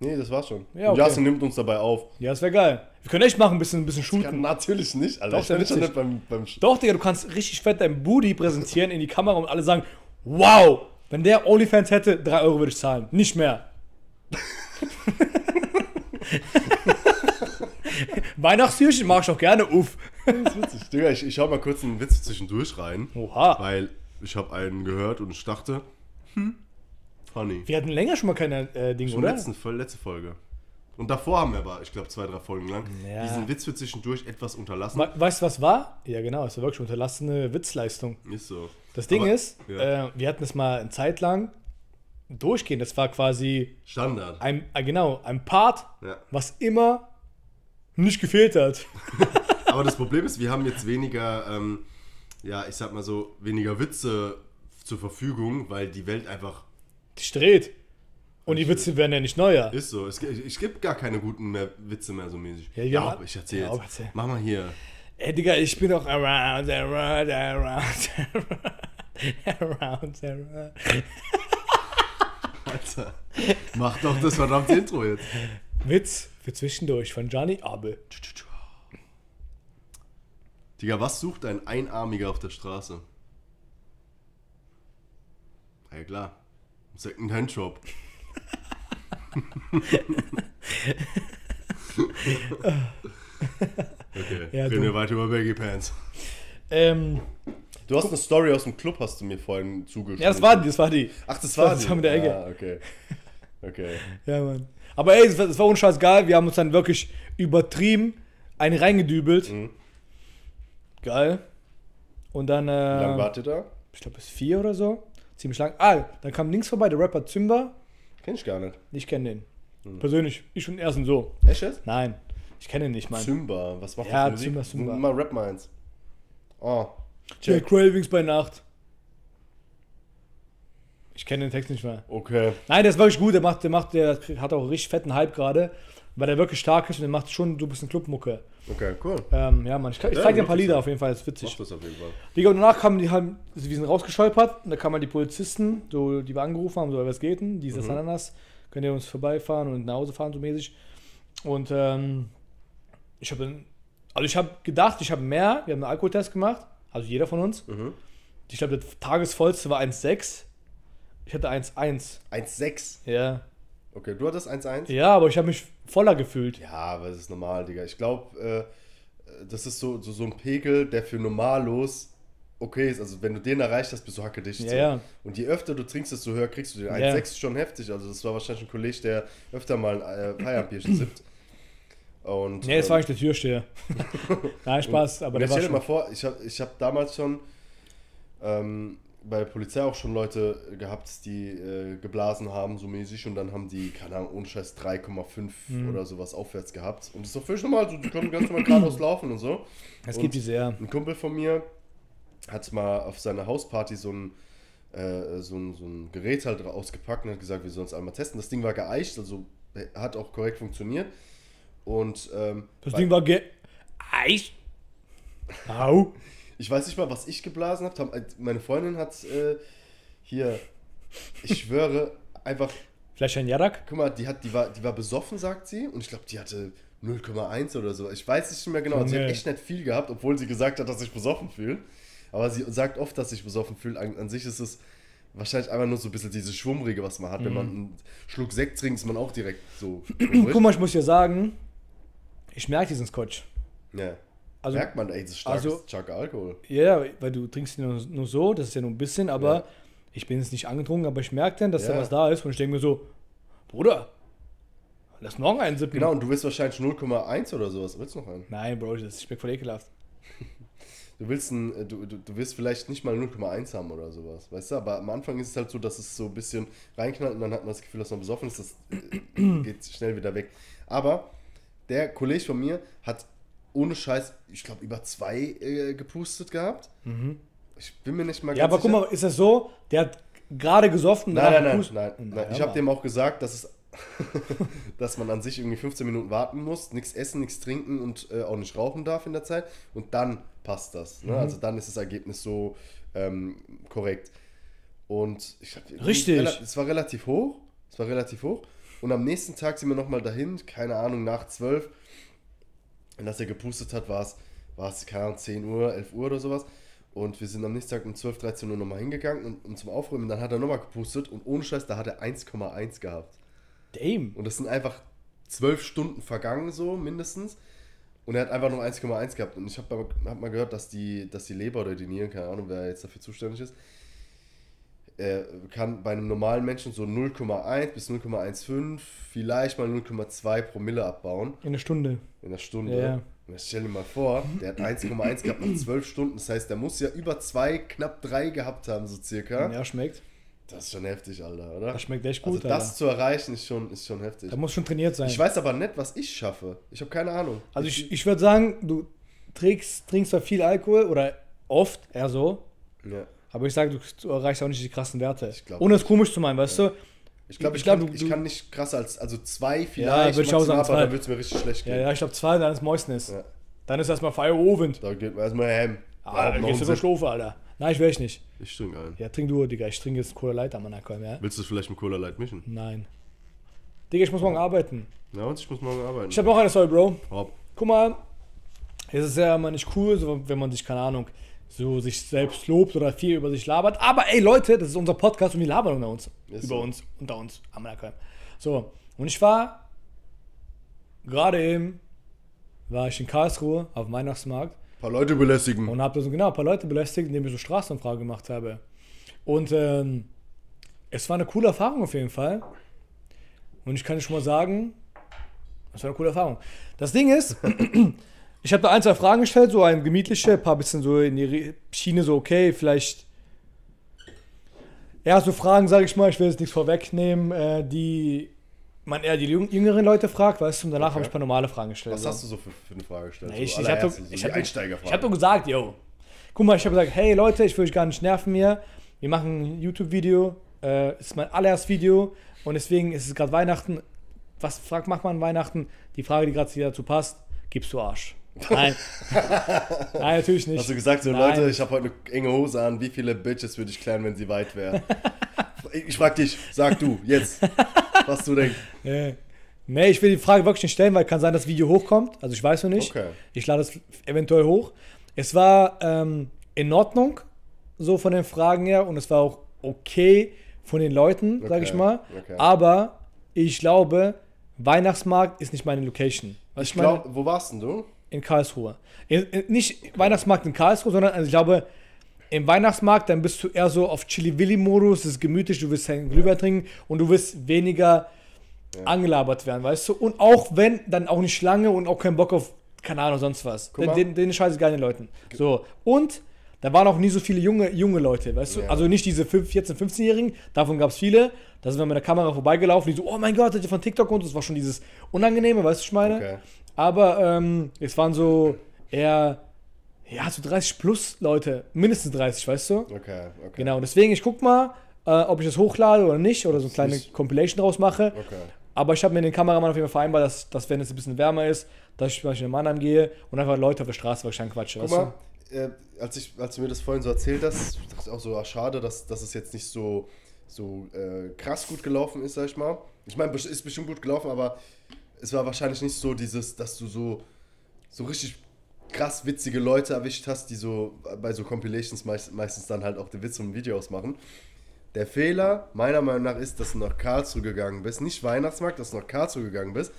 Speaker 2: Nee, das war's schon.
Speaker 1: Ja, okay.
Speaker 2: Jasin nimmt uns dabei auf.
Speaker 1: ja, das wäre geil. Wir können echt machen, ein bisschen, ein bisschen shooten.
Speaker 2: natürlich nicht, Alter.
Speaker 1: Doch,
Speaker 2: ich bin
Speaker 1: witzig.
Speaker 2: nicht beim, beim
Speaker 1: Doch, Digga, du kannst richtig fett dein Booty präsentieren in die Kamera und alle sagen, wow, wenn der OnlyFans hätte, 3 Euro würde ich zahlen. Nicht mehr. Weihnachtstürchen mach ich auch gerne, uff.
Speaker 2: Das ist witzig. Digga, ich, ich hau mal kurz einen Witz zwischendurch rein.
Speaker 1: Oha.
Speaker 2: Weil ich habe einen gehört und ich dachte, hm, funny.
Speaker 1: Wir hatten länger schon mal keine äh, Dinge,
Speaker 2: Schon
Speaker 1: oder?
Speaker 2: letzten, letzte Folge. Und davor haben wir aber, ich glaube, zwei, drei Folgen lang
Speaker 1: Ja.
Speaker 2: diesen Witz für zwischendurch etwas unterlassen.
Speaker 1: We weißt du, was war? Ja, genau, es war wirklich unterlassene Witzleistung.
Speaker 2: Ist so.
Speaker 1: Das Ding
Speaker 2: Aber-
Speaker 1: ist,
Speaker 2: ja.
Speaker 1: äh, wir hatten das mal eine Zeit lang durchgehend. Das war quasi
Speaker 2: Standard.
Speaker 1: ein, äh, genau, ein Part,
Speaker 2: Ja.
Speaker 1: was immer nicht gefehlt hat.
Speaker 2: Aber das Problem ist, wir haben jetzt weniger, ähm, ja, ich sag mal so, weniger Witze zur Verfügung, weil die Welt einfach
Speaker 1: Die dreht. Und die Witze werden ja nicht neuer.
Speaker 2: ist so. Es, gibt- es gibt gar keine guten mehr, Witze mehr so mäßig.
Speaker 1: Ja,
Speaker 2: Ja, aber ich erzähl
Speaker 1: Ja,
Speaker 2: jetzt.
Speaker 1: erzähl.
Speaker 2: Mach mal hier.
Speaker 1: Ey, Digga, ich bin doch around, around, around, around, around, around.
Speaker 2: Alter. Mach doch das verdammte Intro jetzt.
Speaker 1: Witz für zwischendurch von Gianni Abel.
Speaker 2: Digga, was sucht ein Einarmiger auf der Straße? Ja klar. Second-Hand-Shop. okay,
Speaker 1: Ja,
Speaker 2: reden wir weiter über Baggy Pants.
Speaker 1: Ähm,
Speaker 2: Du hast eine Story aus dem Club, hast du mir vorhin zugeschrieben.
Speaker 1: ja, das war die, das war die.
Speaker 2: Ach, das
Speaker 1: war-
Speaker 2: war
Speaker 1: das
Speaker 2: die?
Speaker 1: war mit der Ecke.
Speaker 2: Ah, okay. Okay.
Speaker 1: Ja, Mann. Aber ey, es war, war uns scheißegal. Wir haben uns dann wirklich übertrieben einen reingedübelt.
Speaker 2: Mhm.
Speaker 1: Geil. Und dann,
Speaker 2: Wie lange
Speaker 1: äh,
Speaker 2: wart ihr da?
Speaker 1: ich glaube, bis vier oder so. Ziemlich lang. Ah, dann kam links vorbei der Rapper Zimba.
Speaker 2: Kenn ich gar nicht.
Speaker 1: Ich kenne den.
Speaker 2: Mhm.
Speaker 1: Persönlich. Ich und ersten so.
Speaker 2: Echt jetzt?
Speaker 1: Nein, ich kenne ihn nicht, Mann.
Speaker 2: Zymba. Was macht
Speaker 1: Ja,
Speaker 2: das Musik?
Speaker 1: Zymba, Zymba.
Speaker 2: Mal Rap meins. Oh.
Speaker 1: Ja,
Speaker 2: Check.
Speaker 1: Cravings bei Nacht. Ich kenne den Text nicht mehr.
Speaker 2: Okay.
Speaker 1: Nein, der ist wirklich gut. Der macht, der macht, der hat auch richtig fetten Hype gerade, weil der wirklich stark ist und der macht schon so ein bisschen Clubmucke.
Speaker 2: Okay, cool.
Speaker 1: Ähm, ja, Mann, ich, ich
Speaker 2: Ja,
Speaker 1: zeig dir ein paar Lieder auf jeden Fall, das ist
Speaker 2: Mach
Speaker 1: witzig.
Speaker 2: das auf jeden Fall.
Speaker 1: Digga, und danach kamen die halt, also wir sind rausgescholpert und da kamen halt die Polizisten, so, die wir angerufen haben, so, was geht denn? Dieses
Speaker 2: Mhm.
Speaker 1: Ananas, könnt ihr uns vorbeifahren und nach Hause fahren, so mäßig. Und ähm, ich habe, also ich habe gedacht, ich habe mehr, wir haben einen Alkoholtest gemacht, also jeder von uns.
Speaker 2: Mhm.
Speaker 1: Ich glaube, das Tagesvollste war 1,6. Ich hatte 1,1.
Speaker 2: 1,6.
Speaker 1: Ja.
Speaker 2: Okay, du hattest 1,1?
Speaker 1: Ja, aber ich habe mich voller gefühlt.
Speaker 2: Ja, aber das ist normal, Digga. Ich glaube, äh, das ist so, so, so ein Pegel, der für normallos okay ist. Also, wenn du den erreicht hast, bist du hackedicht.
Speaker 1: Ja,
Speaker 2: so.
Speaker 1: ja.
Speaker 2: Und je öfter du trinkst, desto höher kriegst du den.
Speaker 1: Ja.
Speaker 2: 1,6 ist schon heftig. Also, das war wahrscheinlich ein Kollege, der öfter mal ein äh, Feierabendbierchen sippt. Und,
Speaker 1: Nee, das
Speaker 2: ähm,
Speaker 1: war nicht der Türsteher. Nein, Spaß, aber der war
Speaker 2: stell dir mal vor, ich habe ich hab damals schon, ähm, bei der Polizei auch schon Leute gehabt, die äh, geblasen haben, so mäßig, und dann haben die, keine Ahnung, ohne Scheiß 3,5
Speaker 1: Mhm.
Speaker 2: oder sowas aufwärts gehabt. Und das ist doch völlig normal, so, die können ganz normal geradeaus laufen und so.
Speaker 1: Es gibt die sehr.
Speaker 2: Ein Kumpel von mir hat mal auf seiner Hausparty so ein, äh, so ein, so ein Gerät halt ausgepackt und hat gesagt, wir sollen es einmal testen. Das Ding war geeicht, also äh, hat auch korrekt funktioniert. Und ähm,
Speaker 1: Das Ding war ge. Eis. Au.
Speaker 2: Ich weiß nicht mal, was ich geblasen habe. Meine Freundin hat äh, hier, ich schwöre, einfach,
Speaker 1: Vielleicht ein Jarak?
Speaker 2: guck mal, die, hat, die, war, die war besoffen, sagt sie. Und ich glaube, die hatte 0,1 oder so. Ich weiß nicht mehr genau. Also sie hat echt nicht viel gehabt, obwohl sie gesagt hat, dass ich besoffen fühle. Aber sie sagt oft, dass ich besoffen fühle. An, an sich ist es wahrscheinlich einfach nur so ein bisschen dieses Schwummrige, was man hat. Wenn man einen Schluck Sekt trinkt, ist man auch direkt so.
Speaker 1: Guck mal, ich muss dir sagen, ich merke diesen Scotch.
Speaker 2: ja.
Speaker 1: Also,
Speaker 2: Merkt man, ey, das ist starkes,
Speaker 1: also-
Speaker 2: starker Alkohol.
Speaker 1: ja, weil du trinkst ihn nur, nur so, das ist ja nur ein bisschen, aber
Speaker 2: Ja.
Speaker 1: ich bin jetzt nicht angetrunken, aber ich merke dann, dass da
Speaker 2: Ja.
Speaker 1: was da ist und ich denke mir so, Bruder, lass noch einen sippen.
Speaker 2: Genau, und du willst wahrscheinlich 0,1 oder sowas. Willst du noch einen?
Speaker 1: Nein, Bro, das schmeckt voll ekelhaft.
Speaker 2: Du willst, ein, äh, du, du, du willst vielleicht nicht mal 0,1 haben oder sowas, weißt du? Aber am Anfang ist es halt so, dass es so ein bisschen reinknallt und dann hat man das Gefühl, dass man besoffen ist. Das äh, geht schnell wieder weg. Aber der Kollege von mir hat ohne Scheiß, ich glaube, über zwei äh, gepustet gehabt. Ich bin mir nicht mal
Speaker 1: Mhm. Ja, aber guck mal, ist das so, der hat gerade gesoffen,
Speaker 2: Nein, nein, nein, nein, nein. Ich habe dem auch gesagt, dass es, dass man an sich irgendwie 15 Minuten warten muss, nichts essen, nichts trinken und äh, auch nicht rauchen darf in der Zeit. Und dann passt das. Ne?
Speaker 1: Mhm.
Speaker 2: Also dann ist das Ergebnis so ähm, korrekt. Und ich hab,
Speaker 1: Richtig.
Speaker 2: Es war relativ hoch. Es war relativ hoch. Und am nächsten Tag sind wir nochmal dahin, keine Ahnung, nach 12. Und als er gepustet hat, war es, war es, keine Ahnung, 10 Uhr, 11 Uhr oder sowas. Und wir sind am nächsten Tag um 12, 13 Uhr nochmal hingegangen und, um zum Aufräumen. Dann hat er nochmal gepustet und ohne Scheiß, da hat er 1,1 gehabt.
Speaker 1: Damn.
Speaker 2: Und das sind einfach 12 Stunden vergangen, so mindestens. Und er hat einfach nur 1,1 gehabt. Und ich habe hab mal gehört, dass die, dass die Leber oder die Nieren, keine Ahnung, wer jetzt dafür zuständig ist, äh, kann bei einem normalen Menschen so 0,1 bis 0,15, vielleicht mal 0,2 Promille abbauen
Speaker 1: In einer Stunde.
Speaker 2: in der Stunde.
Speaker 1: Ja.
Speaker 2: Und stell dir mal vor, der hat 1,1 gehabt nach 12 Stunden. Das heißt, der muss ja über 2, knapp 3 gehabt haben, so circa.
Speaker 1: Ja, schmeckt.
Speaker 2: Das ist schon heftig, Alter, oder?
Speaker 1: Das schmeckt echt
Speaker 2: also
Speaker 1: gut,
Speaker 2: das
Speaker 1: Alter.
Speaker 2: zu erreichen ist schon, ist schon heftig.
Speaker 1: Da muss schon trainiert sein.
Speaker 2: Ich weiß aber nicht, was ich schaffe. Ich habe keine Ahnung.
Speaker 1: also ich, ich würde sagen, du trinkst, trinkst zwar viel Alkohol oder oft, eher so,
Speaker 2: ja.
Speaker 1: Aber ich sage, du, du erreichst auch nicht die krassen Werte.
Speaker 2: Glaub
Speaker 1: Ohne es komisch zu meinen, weißt du?
Speaker 2: Ich glaube, ich,
Speaker 1: Ich glaub,
Speaker 2: kann,
Speaker 1: du-
Speaker 2: ich kann nicht krasser als, also zwei vielleicht,
Speaker 1: Ja, würd ich auch sagen,
Speaker 2: maximal, aber
Speaker 1: zwei.
Speaker 2: dann wird es mir richtig schlecht
Speaker 1: Ja,
Speaker 2: gehen.
Speaker 1: ja, ich glaube zwei, dann ist Mäusnis.
Speaker 2: Ja.
Speaker 1: Dann ist erstmal Feierabend.
Speaker 2: Da geht man erstmal hem.
Speaker 1: Ah, dann gehst du zur Stufe, Alter. Nein, ich will ich nicht.
Speaker 2: Ich trinke einen.
Speaker 1: Ja, trink du, Digga. Ich trinke jetzt Cola Light am Ankommen, ja?
Speaker 2: Willst du es vielleicht mit Cola Light mischen?
Speaker 1: Nein. Digga, ich muss morgen arbeiten.
Speaker 2: Ja, und ich muss morgen arbeiten.
Speaker 1: Ich habe noch eine Story, Bro.
Speaker 2: Hopp.
Speaker 1: Guck mal, es ist ja immer nicht cool, so, wenn man sich, keine Ahnung, so sich selbst lobt oder viel über sich labert. Aber ey, Leute, das ist unser Podcast und wir labern unter uns.
Speaker 2: Ist
Speaker 1: über
Speaker 2: so.
Speaker 1: uns, unter uns. am. So, und ich war gerade eben, war ich in Karlsruhe auf dem Weihnachtsmarkt
Speaker 2: Ein paar Leute belästigen.
Speaker 1: und habe so genau ein paar Leute belästigt, indem ich so Straßenumfrage gemacht habe. Und ähm, es war eine coole Erfahrung auf jeden Fall. Und ich kann schon mal sagen, es war eine coole Erfahrung. Das Ding ist, ich habe da ein, zwei Fragen gestellt, so ein gemütliche, ein paar bisschen so in die Schiene, so okay, vielleicht. Ja, so Fragen, sage ich mal, ich will jetzt nichts vorwegnehmen, äh, die man eher die jüng- jüngeren Leute fragt, weißt du, und danach
Speaker 2: Okay.
Speaker 1: habe ich ein paar normale Fragen gestellt.
Speaker 2: Was
Speaker 1: so.
Speaker 2: hast du so für, für eine Frage gestellt?
Speaker 1: Nee, ich,
Speaker 2: so
Speaker 1: ich habe
Speaker 2: allererste,
Speaker 1: doch,
Speaker 2: so
Speaker 1: ich hab, ich hab doch gesagt, yo. Guck mal, ich habe gesagt, hey Leute, ich will euch gar nicht nerven hier. Wir machen ein YouTube-Video. Äh, ist mein allererstes Video und deswegen ist es gerade Weihnachten. Was fragt macht man an Weihnachten? Die Frage, die gerade dazu passt, gibst du Arsch? Nein. Nein, natürlich nicht.
Speaker 2: Hast du gesagt, so
Speaker 1: Nein.
Speaker 2: Leute, ich habe heute eine enge Hose an, wie viele Bitches würde ich klären, wenn sie weit wäre? ich frag dich, sag du, jetzt, was du denkst.
Speaker 1: Nee. nee, ich will die Frage wirklich nicht stellen, weil kann sein, dass das Video hochkommt. Also ich weiß noch nicht.
Speaker 2: Okay.
Speaker 1: Ich lade es eventuell hoch. Es war ähm, in Ordnung, so von den Fragen her, und es war auch okay von den Leuten, sag
Speaker 2: Okay,
Speaker 1: ich mal.
Speaker 2: okay.
Speaker 1: Aber ich glaube, Weihnachtsmarkt ist nicht meine Location. Was
Speaker 2: Ich glaube, wo warst denn du?
Speaker 1: In Karlsruhe. In, in, nicht Weihnachtsmarkt in Karlsruhe, sondern also ich glaube, im Weihnachtsmarkt, dann bist du eher so auf Chili-Willi-Modus, es ist gemütlich, du willst deinen Glühwein trinken und du wirst weniger angelabert werden, weißt du? Und auch wenn, dann auch nicht lange und auch keinen Bock auf, keine Ahnung, sonst was. Den, den, den scheißegal den Leuten. So, und da waren auch nie so viele junge, junge Leute, weißt du?
Speaker 2: Ja.
Speaker 1: Also nicht diese 5, 14-, 15-Jährigen, davon gab es viele. Da sind wir mit der Kamera vorbeigelaufen, die so, oh mein Gott, seid ihr von TikTok und das war schon dieses Unangenehme, weißt du, was ich meine?
Speaker 2: Okay.
Speaker 1: Aber ähm, es waren so eher, ja, so 30 plus Leute, mindestens 30, weißt du?
Speaker 2: Okay, okay.
Speaker 1: Genau, deswegen, ich guck mal, äh, ob ich das hochlade oder nicht, oder so eine kleine
Speaker 2: Nicht.
Speaker 1: Compilation draus mache.
Speaker 2: Okay.
Speaker 1: Aber ich habe mir den Kameramann auf jeden Fall vereinbart, dass, dass wenn es ein bisschen wärmer ist, dass ich zum Beispiel in Mannheim gehe und einfach Leute auf der Straße wahrscheinlich quatsche.
Speaker 2: Guck
Speaker 1: weißt
Speaker 2: mal, äh, als, ich, als du mir das vorhin so erzählt hast, dachte ich auch so, ah, schade, dass, dass es jetzt nicht so, so äh, krass gut gelaufen ist, sag ich mal. Ich meine, es ist bestimmt gut gelaufen, aber es war wahrscheinlich nicht so dieses, dass du so, so richtig krass witzige Leute erwischt hast, die so bei so Compilations meist, meistens dann halt auch die Witze und Videos machen. Der Fehler, meiner Meinung nach, ist, dass du nach Karlsruhe gegangen bist. Nicht Weihnachtsmarkt, dass du nach Karlsruhe gegangen bist,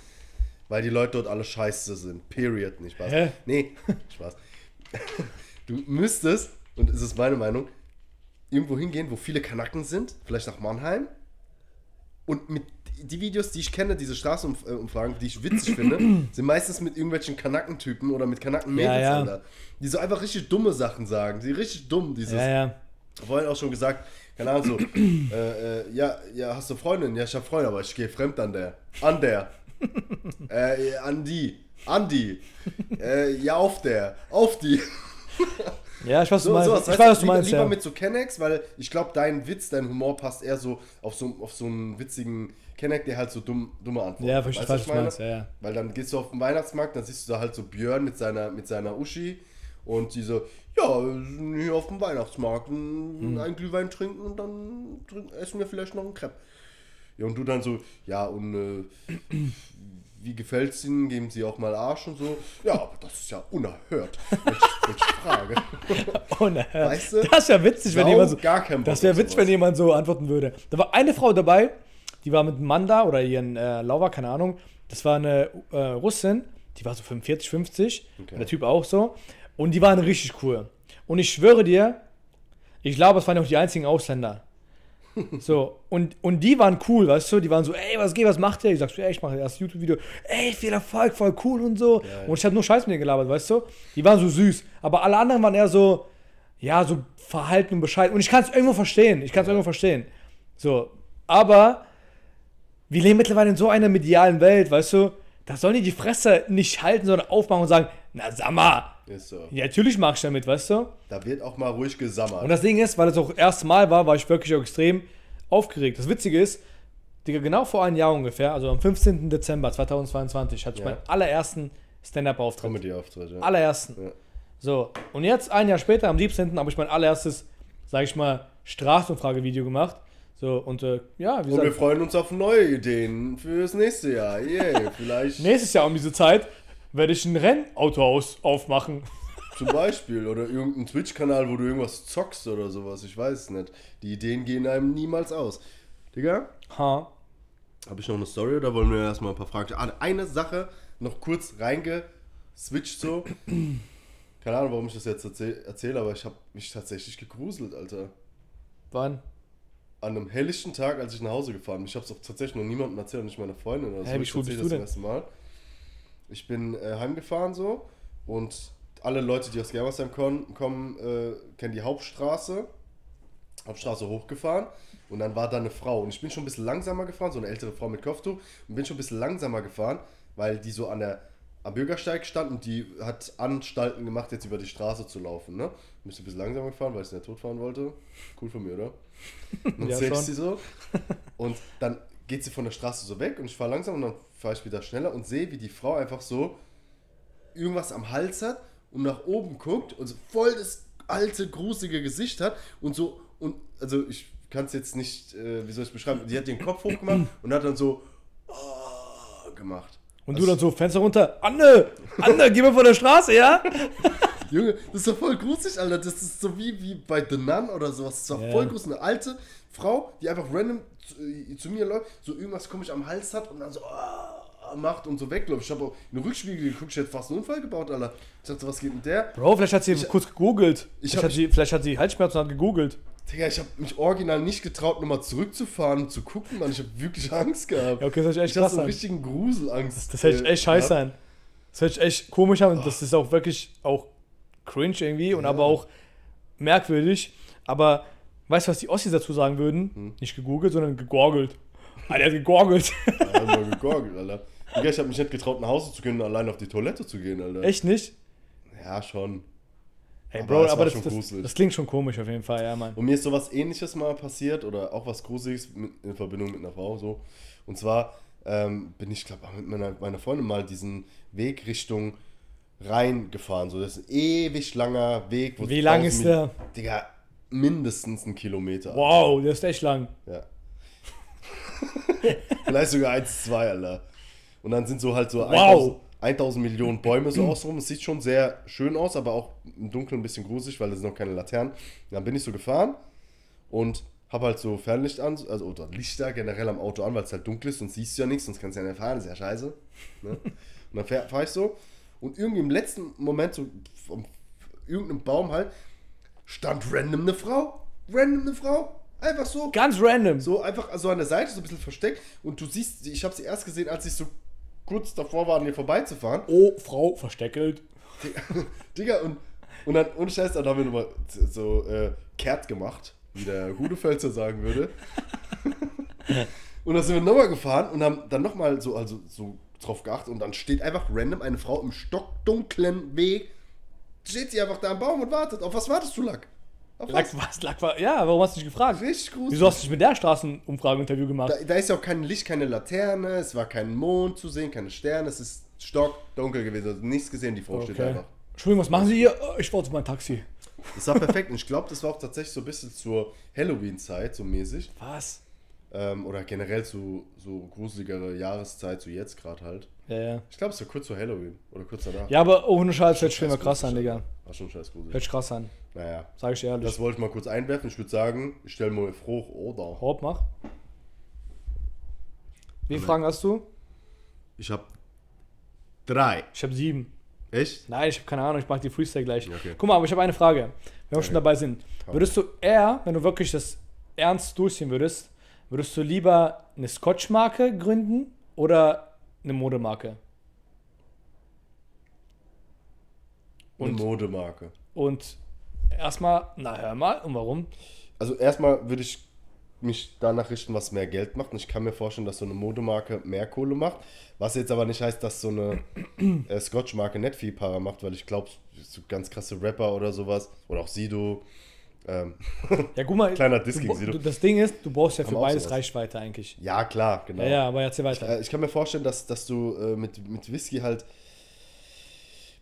Speaker 2: weil die Leute dort alle scheiße sind. Period, nicht Spaß.
Speaker 1: Hä?
Speaker 2: Nee, Spaß. Du müsstest, und es ist meine Meinung, irgendwo hingehen, wo viele Kanaken sind, vielleicht nach Mannheim. Und mit die Videos, die ich kenne, diese Straßenumfragen, die ich witzig finde, sind meistens mit irgendwelchen Kanackentypen oder mit Kanacken-Mädels,
Speaker 1: Ja, ja.
Speaker 2: Die so einfach richtig dumme Sachen sagen. Die richtig dumm, dieses.
Speaker 1: Ja, ja.
Speaker 2: Vorhin auch schon gesagt, keine Ahnung, so, äh, äh, ja, ja, hast du Freundin? Ja, ich hab Freundin, aber ich gehe fremd an der. An der. äh, an die. An die. Äh, ja, auf der. Auf die.
Speaker 1: Ja, ich weiß, was du
Speaker 2: So,
Speaker 1: meinst. ich weiß,
Speaker 2: du,
Speaker 1: was du
Speaker 2: lieber,
Speaker 1: meinst,
Speaker 2: lieber
Speaker 1: ja.
Speaker 2: mit so Kennex, weil ich glaube, dein Witz, dein Humor passt eher so auf so, auf so einen witzigen Kenneck, der halt so dumm, dumme Antworten
Speaker 1: Ja,
Speaker 2: hat.
Speaker 1: verstehe,
Speaker 2: Weißt du,
Speaker 1: was du meinst, ja, ja.
Speaker 2: Weil dann gehst du auf den Weihnachtsmarkt, dann siehst du da halt so Björn mit seiner, mit seiner Uschi und die so, ja, wir sind hier auf dem Weihnachtsmarkt, ein,
Speaker 1: Mhm.
Speaker 2: ein Glühwein trinken und dann essen wir vielleicht noch einen Crepe. Ja, und du dann so, ja, und äh, wie gefällt's Ihnen? Geben Sie auch mal Arsch und so? Ja, aber das ist ja unerhört. Welche, Frage.
Speaker 1: Ne.
Speaker 2: Weißt du?
Speaker 1: Das wäre witzig, wenn jemand so.
Speaker 2: gar Bock
Speaker 1: Das wäre witzig, wenn jemand so antworten würde. Da war eine Frau dabei, die war mit einem Mann da oder ihren äh, Lauber, keine Ahnung. Das war eine äh, Russin, die war so 45, 50.
Speaker 2: Okay.
Speaker 1: Der Typ auch so. Und die waren richtig cool. Und ich schwöre dir, ich glaube, es waren auch die einzigen Ausländer. So, und, und die waren cool, weißt du? Die waren so, ey, was geht, was macht ihr? Ich sag so, ey, ich mache das YouTube-Video. Ey, viel Erfolg, voll cool und so.
Speaker 2: Geil.
Speaker 1: Und ich habe nur Scheiß mit denen gelabert, weißt du? Die waren so süß. Aber alle anderen waren eher so, ja, so verhalten und Bescheid. Und ich kann es irgendwo verstehen. Ich kann es irgendwo verstehen. So, aber wir leben mittlerweile in so einer medialen Welt, weißt du? Da sollen die die Fresse nicht halten, sondern aufmachen und sagen, na sag mal,
Speaker 2: Ist so.
Speaker 1: ja, natürlich mach ich damit, weißt du?
Speaker 2: Da wird auch mal ruhig gesammert.
Speaker 1: Und das Ding ist, weil es auch das erste Mal war, war ich wirklich auch extrem aufgeregt. Das Witzige ist, Digga, genau vor einem Jahr ungefähr, also am 15. Dezember 2022, hatte ich
Speaker 2: Ja.
Speaker 1: meinen allerersten Stand-Up-Auftritt.
Speaker 2: Comedy-Auftritt, ja.
Speaker 1: Allerersten.
Speaker 2: Ja.
Speaker 1: So, und jetzt, ein Jahr später, am 17. habe ich mein allererstes, sag ich mal, Straßenumfrage-Video gemacht. So, und äh, ja, wie
Speaker 2: Und wir freuen uns auf neue Ideen fürs nächste Jahr. Yeah, vielleicht
Speaker 1: nächstes Jahr um diese Zeit werde ich ein Rennauto aus aufmachen.
Speaker 2: zum Beispiel. Oder irgendein Twitch-Kanal, wo du irgendwas zockst oder sowas. Ich weiß es nicht. Die Ideen gehen einem niemals aus. Digga,
Speaker 1: Ha.
Speaker 2: habe ich noch eine Story oder wollen wir erstmal ein paar Fragen? Ah, eine Sache noch kurz reingeswitcht so. Keine Ahnung, warum ich das jetzt erzähl- erzähle, aber ich habe mich tatsächlich gegruselt, Alter.
Speaker 1: Wann?
Speaker 2: an einem helllichten Tag, als ich nach Hause gefahren bin. Ich habe es auch tatsächlich noch niemandem erzählt, nicht meiner Freundin oder so.
Speaker 1: Hä, wie
Speaker 2: Ich
Speaker 1: schwul
Speaker 2: erzähl
Speaker 1: bist du
Speaker 2: das zum ersten Mal. Ich bin äh, heimgefahren so und alle Leute, die aus Germersheim kommen, kommen äh, kennen die Hauptstraße. Hauptstraße hochgefahren und dann war da eine Frau und ich bin schon ein bisschen langsamer gefahren, so eine ältere Frau mit Kopftuch und bin schon ein bisschen langsamer gefahren, weil die so an der am Bürgersteig stand und die hat Anstalten gemacht, jetzt über die Straße zu laufen. Ne? Bin ich ein bisschen langsamer gefahren, weil ich nicht tot fahren wollte. Cool von mir, oder? Und dann
Speaker 1: Ja,
Speaker 2: sehe ich sie so und dann geht sie von der Straße so weg und ich fahre langsam und dann fahre ich wieder schneller und sehe, wie die Frau einfach so irgendwas am Hals hat und nach oben guckt und so voll das alte, gruselige Gesicht hat und so, und also ich kann es jetzt nicht, äh, wie soll ich es beschreiben, die hat den Kopf hochgemacht und hat dann so "Ah", gemacht.
Speaker 1: Und du dann so, Fenster runter. Anne! Anne, geh mal von der Straße, ja?
Speaker 2: Junge, das ist doch voll gruselig, Alter. Das ist so wie, wie bei The Nun oder sowas. Das ist doch
Speaker 1: Ja.
Speaker 2: voll gruselig. Eine alte Frau, die einfach random zu, äh, zu mir läuft, so irgendwas komisch am Hals hat und dann so "Ah", macht und so wegläuft. Ich habe auch in den Rückspiegel geguckt, ich hätte fast einen Unfall gebaut, Alter. Ich dachte, was geht mit der?
Speaker 1: Bro, vielleicht hat sie kurz gegoogelt.
Speaker 2: ich
Speaker 1: vielleicht,
Speaker 2: hab-
Speaker 1: hat sie, vielleicht hat sie Halsschmerzen und hat gegoogelt.
Speaker 2: Digga, ich habe mich original nicht getraut, nochmal zurückzufahren und zu gucken, Mann. Ich habe wirklich Angst gehabt.
Speaker 1: Ja, okay, das sich echt
Speaker 2: ich hatte
Speaker 1: krass
Speaker 2: so einen richtigen Gruselangst.
Speaker 1: Das sich
Speaker 2: äh,
Speaker 1: echt scheiße an. Das hört sich echt komisch an und das ist auch wirklich auch cringe irgendwie und aber auch merkwürdig, aber weißt du, was die Ossis dazu sagen würden?
Speaker 2: Hm.
Speaker 1: Nicht gegoogelt, sondern gegorgelt. Ah, der hat gegorgelt.
Speaker 2: Ja, immer gegorgelt, Alter. Digga, ich habe mich nicht getraut, nach Hause zu gehen und allein auf die Toilette zu gehen, Alter.
Speaker 1: Echt nicht?
Speaker 2: Ja, schon.
Speaker 1: Hey,
Speaker 2: Aber
Speaker 1: Bro, aber
Speaker 2: war
Speaker 1: das, das, das klingt schon komisch auf jeden Fall, ja, Mann.
Speaker 2: Und mir ist sowas ähnliches mal passiert oder auch was Gruseliges mit, in Verbindung mit einer Frau so. Und zwar ähm, bin ich, glaube mit meiner, meiner Freundin mal diesen Weg Richtung Rhein gefahren. So, das ist ein ewig langer Weg. wo
Speaker 1: Wie lang
Speaker 2: 1000
Speaker 1: ist der?
Speaker 2: Digga, mindestens ein Kilometer.
Speaker 1: Wow, der ist echt lang.
Speaker 2: Ja. Vielleicht sogar 1, 2, Alter. Und dann sind so halt so
Speaker 1: Wow.
Speaker 2: 1000, 1000 Millionen Bäume so außenrum. Es sieht schon sehr schön aus, aber auch im Dunkeln ein bisschen gruselig, weil es sind noch keine Laternen. Dann bin ich so gefahren und habe halt so Fernlicht an, also oder Lichter generell am Auto an, weil es halt dunkel ist und siehst du ja nichts, sonst kannst du ja nicht fahren, ist ja scheiße. Ne? Und dann fahre fahr ich so und irgendwie im letzten Moment so vom irgendeinem Baum halt stand random eine Frau. Random eine Frau. Einfach so.
Speaker 1: Ganz random.
Speaker 2: So einfach so an der Seite, so ein bisschen versteckt. Und du siehst, sie- ich habe sie erst gesehen, als ich so kurz davor war, an ihr vorbeizufahren.
Speaker 1: Oh, Frau, versteckelt.
Speaker 2: Digga, und, und dann, ohne Scheiß, dann haben wir nochmal so äh, kehrt gemacht, wie der Hudefölzer sagen würde. und dann sind wir nochmal gefahren und haben dann nochmal so, also, so drauf geachtet. Und dann steht einfach random eine Frau im stockdunklen Weg. Steht sie einfach da am Baum und wartet. Auf was wartest du, Lack? Auf
Speaker 1: Lack,
Speaker 2: was?
Speaker 1: was? Lack war. Ja, warum hast du dich gefragt?
Speaker 2: Richtig gruselig.
Speaker 1: Wieso hast du nicht mit der Straßenumfrage-Interview gemacht?
Speaker 2: Da, da ist ja auch kein Licht, keine Laterne, es war kein Mond zu sehen, keine Sterne, es ist stockdunkel gewesen. Also nichts gesehen, die Frau steht
Speaker 1: Okay.
Speaker 2: einfach.
Speaker 1: Entschuldigung, was machen Sie hier? Oh, Ich warte auf mein Taxi.
Speaker 2: Das war perfekt und ich glaube, das war auch tatsächlich so ein bisschen zur Halloween-Zeit, so mäßig.
Speaker 1: Was?
Speaker 2: Ähm, oder generell zu so gruseligere Jahreszeit, so jetzt gerade halt.
Speaker 1: Ja, ja.
Speaker 2: Ich glaube, es war kurz vor Halloween oder kurz danach.
Speaker 1: Ja, aber ohne Scheiß hört immer krass an,
Speaker 2: gruselig,
Speaker 1: Digga.
Speaker 2: War schon scheiß gruselig.
Speaker 1: Hört krass an.
Speaker 2: Naja,
Speaker 1: Sag ich ehrlich.
Speaker 2: das wollte ich mal kurz einwerfen. Ich würde sagen, ich stelle mal froh oder.
Speaker 1: Hopp, mach. Wie viele Fragen hast du?
Speaker 2: Ich habe drei.
Speaker 1: Ich habe sieben.
Speaker 2: Echt?
Speaker 1: Nein, ich habe keine Ahnung, ich mach die Freestyle gleich.
Speaker 2: Okay.
Speaker 1: Guck mal, aber ich habe eine Frage. Wenn wir schon
Speaker 2: Okay.
Speaker 1: dabei sind. Würdest du eher, wenn du wirklich das ernst durchziehen würdest, würdest du lieber eine Scotch-Marke gründen oder eine Modemarke?
Speaker 2: Eine
Speaker 1: Und-
Speaker 2: Modemarke.
Speaker 1: Und erstmal, na hör mal, und warum?
Speaker 2: Also erstmal würde ich mich danach richten, was mehr Geld macht. Und ich kann mir vorstellen, dass so eine Modemarke mehr Kohle macht. Was jetzt aber nicht heißt, dass so eine äh, Scotch-Marke nicht viel Para macht, weil ich glaube, so ganz krasse Rapper oder sowas, oder auch Sido, ähm,
Speaker 1: Ja, guck mal,
Speaker 2: Kleiner Diss
Speaker 1: du,
Speaker 2: gegen
Speaker 1: du,
Speaker 2: Sido.
Speaker 1: das Ding ist, du brauchst ja für beides
Speaker 2: sowas.
Speaker 1: Reichweite eigentlich.
Speaker 2: ja klar, genau.
Speaker 1: Ja, ja, aber erzähl weiter.
Speaker 2: Äh, Ich kann mir vorstellen, dass, dass du äh, mit, mit Whisky halt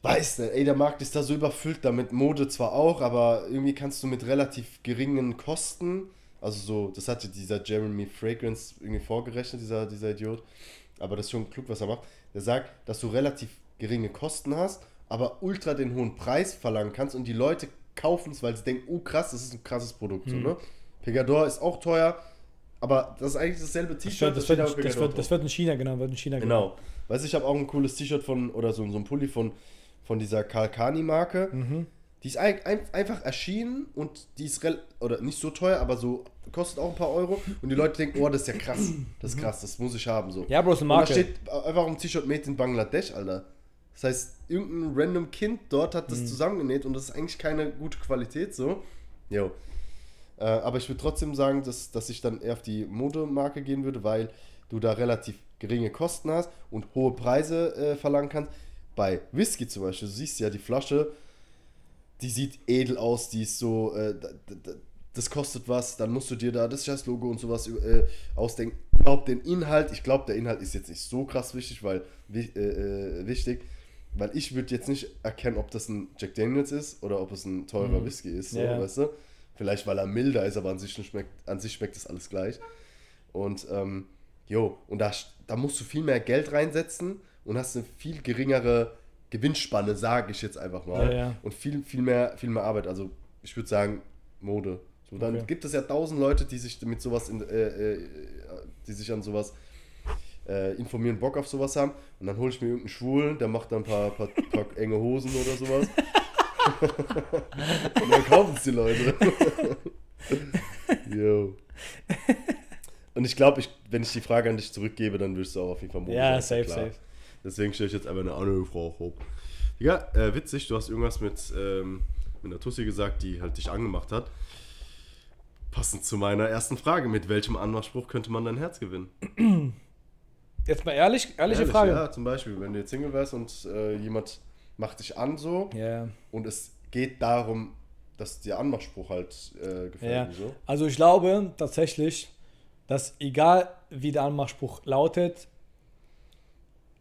Speaker 2: weißt, ne, ey, der Markt ist da so überfüllt, damit Mode zwar auch, aber irgendwie kannst du mit relativ geringen Kosten, also so, das hatte dieser Jeremy Fragrance irgendwie vorgerechnet, dieser, dieser Idiot, aber das ist schon klug, was er macht. Der sagt, dass du relativ geringe Kosten hast, aber ultra den hohen Preis verlangen kannst und die Leute kaufen es, weil sie denken, oh krass, das ist ein krasses Produkt. So, ne? Pegador ist auch teuer, aber das ist eigentlich dasselbe
Speaker 1: Das
Speaker 2: T-Shirt.
Speaker 1: das, das,
Speaker 2: drauf.
Speaker 1: das wird in China, genau, wird in China
Speaker 2: Genau. Weißt du, ich habe auch ein cooles T-Shirt von, oder so, so ein Pulli von, von dieser Kalkani-Marke.
Speaker 1: Mhm.
Speaker 2: Die ist ein, ein, einfach erschienen und die ist rel oder nicht so teuer, aber so kostet auch ein paar Euro. Und die Leute denken, oh, das ist ja krass. Das ist krass, das muss ich haben. So.
Speaker 1: Ja, Bro, ist eine
Speaker 2: Und da
Speaker 1: Marke.
Speaker 2: steht einfach ein T-Shirt made in Bangladesch, Alter. Das heißt, irgendein random Kind dort hat das
Speaker 1: Mhm.
Speaker 2: zusammengenäht und das ist eigentlich keine gute Qualität so. Jo. Äh, aber ich würde trotzdem sagen, dass, dass ich dann eher auf die Modemarke gehen würde, weil du da relativ geringe Kosten hast und hohe Preise äh, verlangen kannst. Bei Whisky zum Beispiel, du siehst ja die Flasche, die sieht edel aus, die ist so, äh, da- da- da- das kostet was, dann musst du dir da das Scheiß-Logo und sowas äh, ausdenken. Überhaupt den Inhalt, ich glaube, der Inhalt ist jetzt nicht so krass wichtig, weil äh, äh, wichtig, weil ich würde jetzt nicht erkennen, ob das ein Jack Daniels ist oder ob es ein teurer
Speaker 1: Mhm.
Speaker 2: Whisky ist, so,
Speaker 1: Ja.
Speaker 2: weißt du? Vielleicht, weil er milder ist, aber an sich, schmeckt, an sich schmeckt das alles gleich. Und, ähm, jo, und da, da musst du viel mehr Geld reinsetzen und hast eine viel geringere Gewinnspanne, sage ich jetzt einfach mal.
Speaker 1: Ja, ja.
Speaker 2: Und viel, viel mehr, viel mehr Arbeit. Also, ich würde sagen, Mode. So, dann
Speaker 1: Okay.
Speaker 2: gibt es ja tausend Leute, die sich mit sowas, in, äh, äh, die sich an sowas äh, informieren, Bock auf sowas haben. Und dann hole ich mir irgendeinen Schwulen, der macht dann ein paar, paar, paar enge Hosen oder sowas. und dann kaufen es die Leute. Jo. Und ich glaube, ich, wenn ich die Frage an dich zurückgebe, dann wirst du auch auf jeden Fall Mode
Speaker 1: Ja, safe,
Speaker 2: klar.
Speaker 1: safe.
Speaker 2: Deswegen stelle ich jetzt einfach eine andere Frage hoch. Ja, äh, witzig, du hast irgendwas mit ähm, mit einer Tussi gesagt, die halt dich angemacht hat. Passend zu meiner ersten Frage, mit welchem Anmachspruch könnte man dein Herz gewinnen?
Speaker 1: Jetzt mal ehrlich, ehrliche
Speaker 2: Ehrlich,
Speaker 1: Frage.
Speaker 2: Ja, zum Beispiel, wenn du jetzt Single wärst und äh, jemand macht dich an so
Speaker 1: Ja.
Speaker 2: und es geht darum, dass der Anmachspruch halt äh, gefällt
Speaker 1: Ja.
Speaker 2: so.
Speaker 1: Also ich glaube tatsächlich, dass egal wie der Anmachspruch lautet,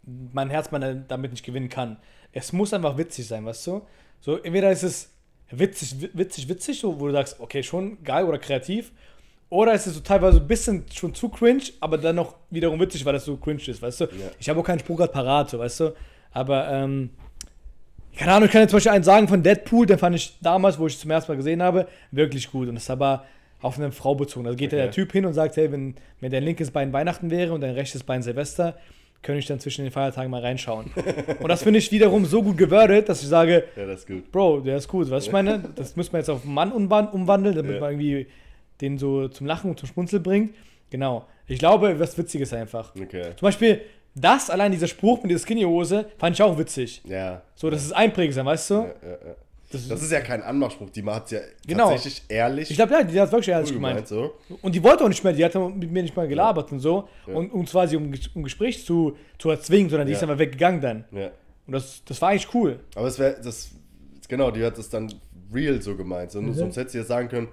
Speaker 1: mein Herz man damit nicht gewinnen kann. Es muss einfach witzig sein, weißt du? So, entweder ist es witzig, wi- witzig, witzig, so, wo du sagst, okay, schon geil oder kreativ. Oder ist es so teilweise ein bisschen schon zu cringe, aber dann noch wiederum witzig, weil das so cringe ist, weißt du? Ich habe auch keinen Spruch gerade parat, so, weißt du? Aber, ähm, keine Ahnung, ich kann jetzt zum Beispiel einen sagen von Deadpool, den fand ich damals, wo ich ihn zum ersten Mal gesehen habe, wirklich gut. Und das ist aber auf eine Frau bezogen. Da geht
Speaker 2: Okay.
Speaker 1: der Typ hin und sagt, hey, wenn, wenn dein linkes Bein Weihnachten wäre und dein rechtes Bein Silvester, könnte ich dann zwischen den Feiertagen mal reinschauen. und das finde ich wiederum so gut gewordet, dass ich sage,
Speaker 2: Ja, das ist gut.
Speaker 1: Bro, der ist gut. Was ich meine, das müssen wir jetzt auf Mann umwan- umwandeln, damit
Speaker 2: Ja.
Speaker 1: man irgendwie den so zum Lachen und zum Schmunzeln bringt. Genau. Ich glaube, was Witziges einfach.
Speaker 2: Okay.
Speaker 1: Zum Beispiel, das, allein dieser Spruch mit der Skinny-Hose, fand ich auch witzig.
Speaker 2: Ja.
Speaker 1: So, das ist einprägsam, weißt du?
Speaker 2: ja, ja, ja.
Speaker 1: Das,
Speaker 2: Das ist ja kein Anmachspruch, die hat es ja
Speaker 1: Genau.
Speaker 2: tatsächlich ehrlich
Speaker 1: ich glaube, ja, die hat wirklich ehrlich
Speaker 2: cool
Speaker 1: gemeint.
Speaker 2: so.
Speaker 1: Und die wollte auch nicht mehr, die hat mit mir nicht mal gelabert und so.
Speaker 2: Ja.
Speaker 1: Und um quasi um, um Gespräch zu, zu erzwingen, sondern die
Speaker 2: Ja.
Speaker 1: ist einfach weggegangen dann.
Speaker 2: Ja.
Speaker 1: Und das, das war eigentlich cool.
Speaker 2: Aber es wäre, das, genau, die hat das dann real so gemeint. So,
Speaker 1: Mhm.
Speaker 2: Sonst hätte sie ja sagen können,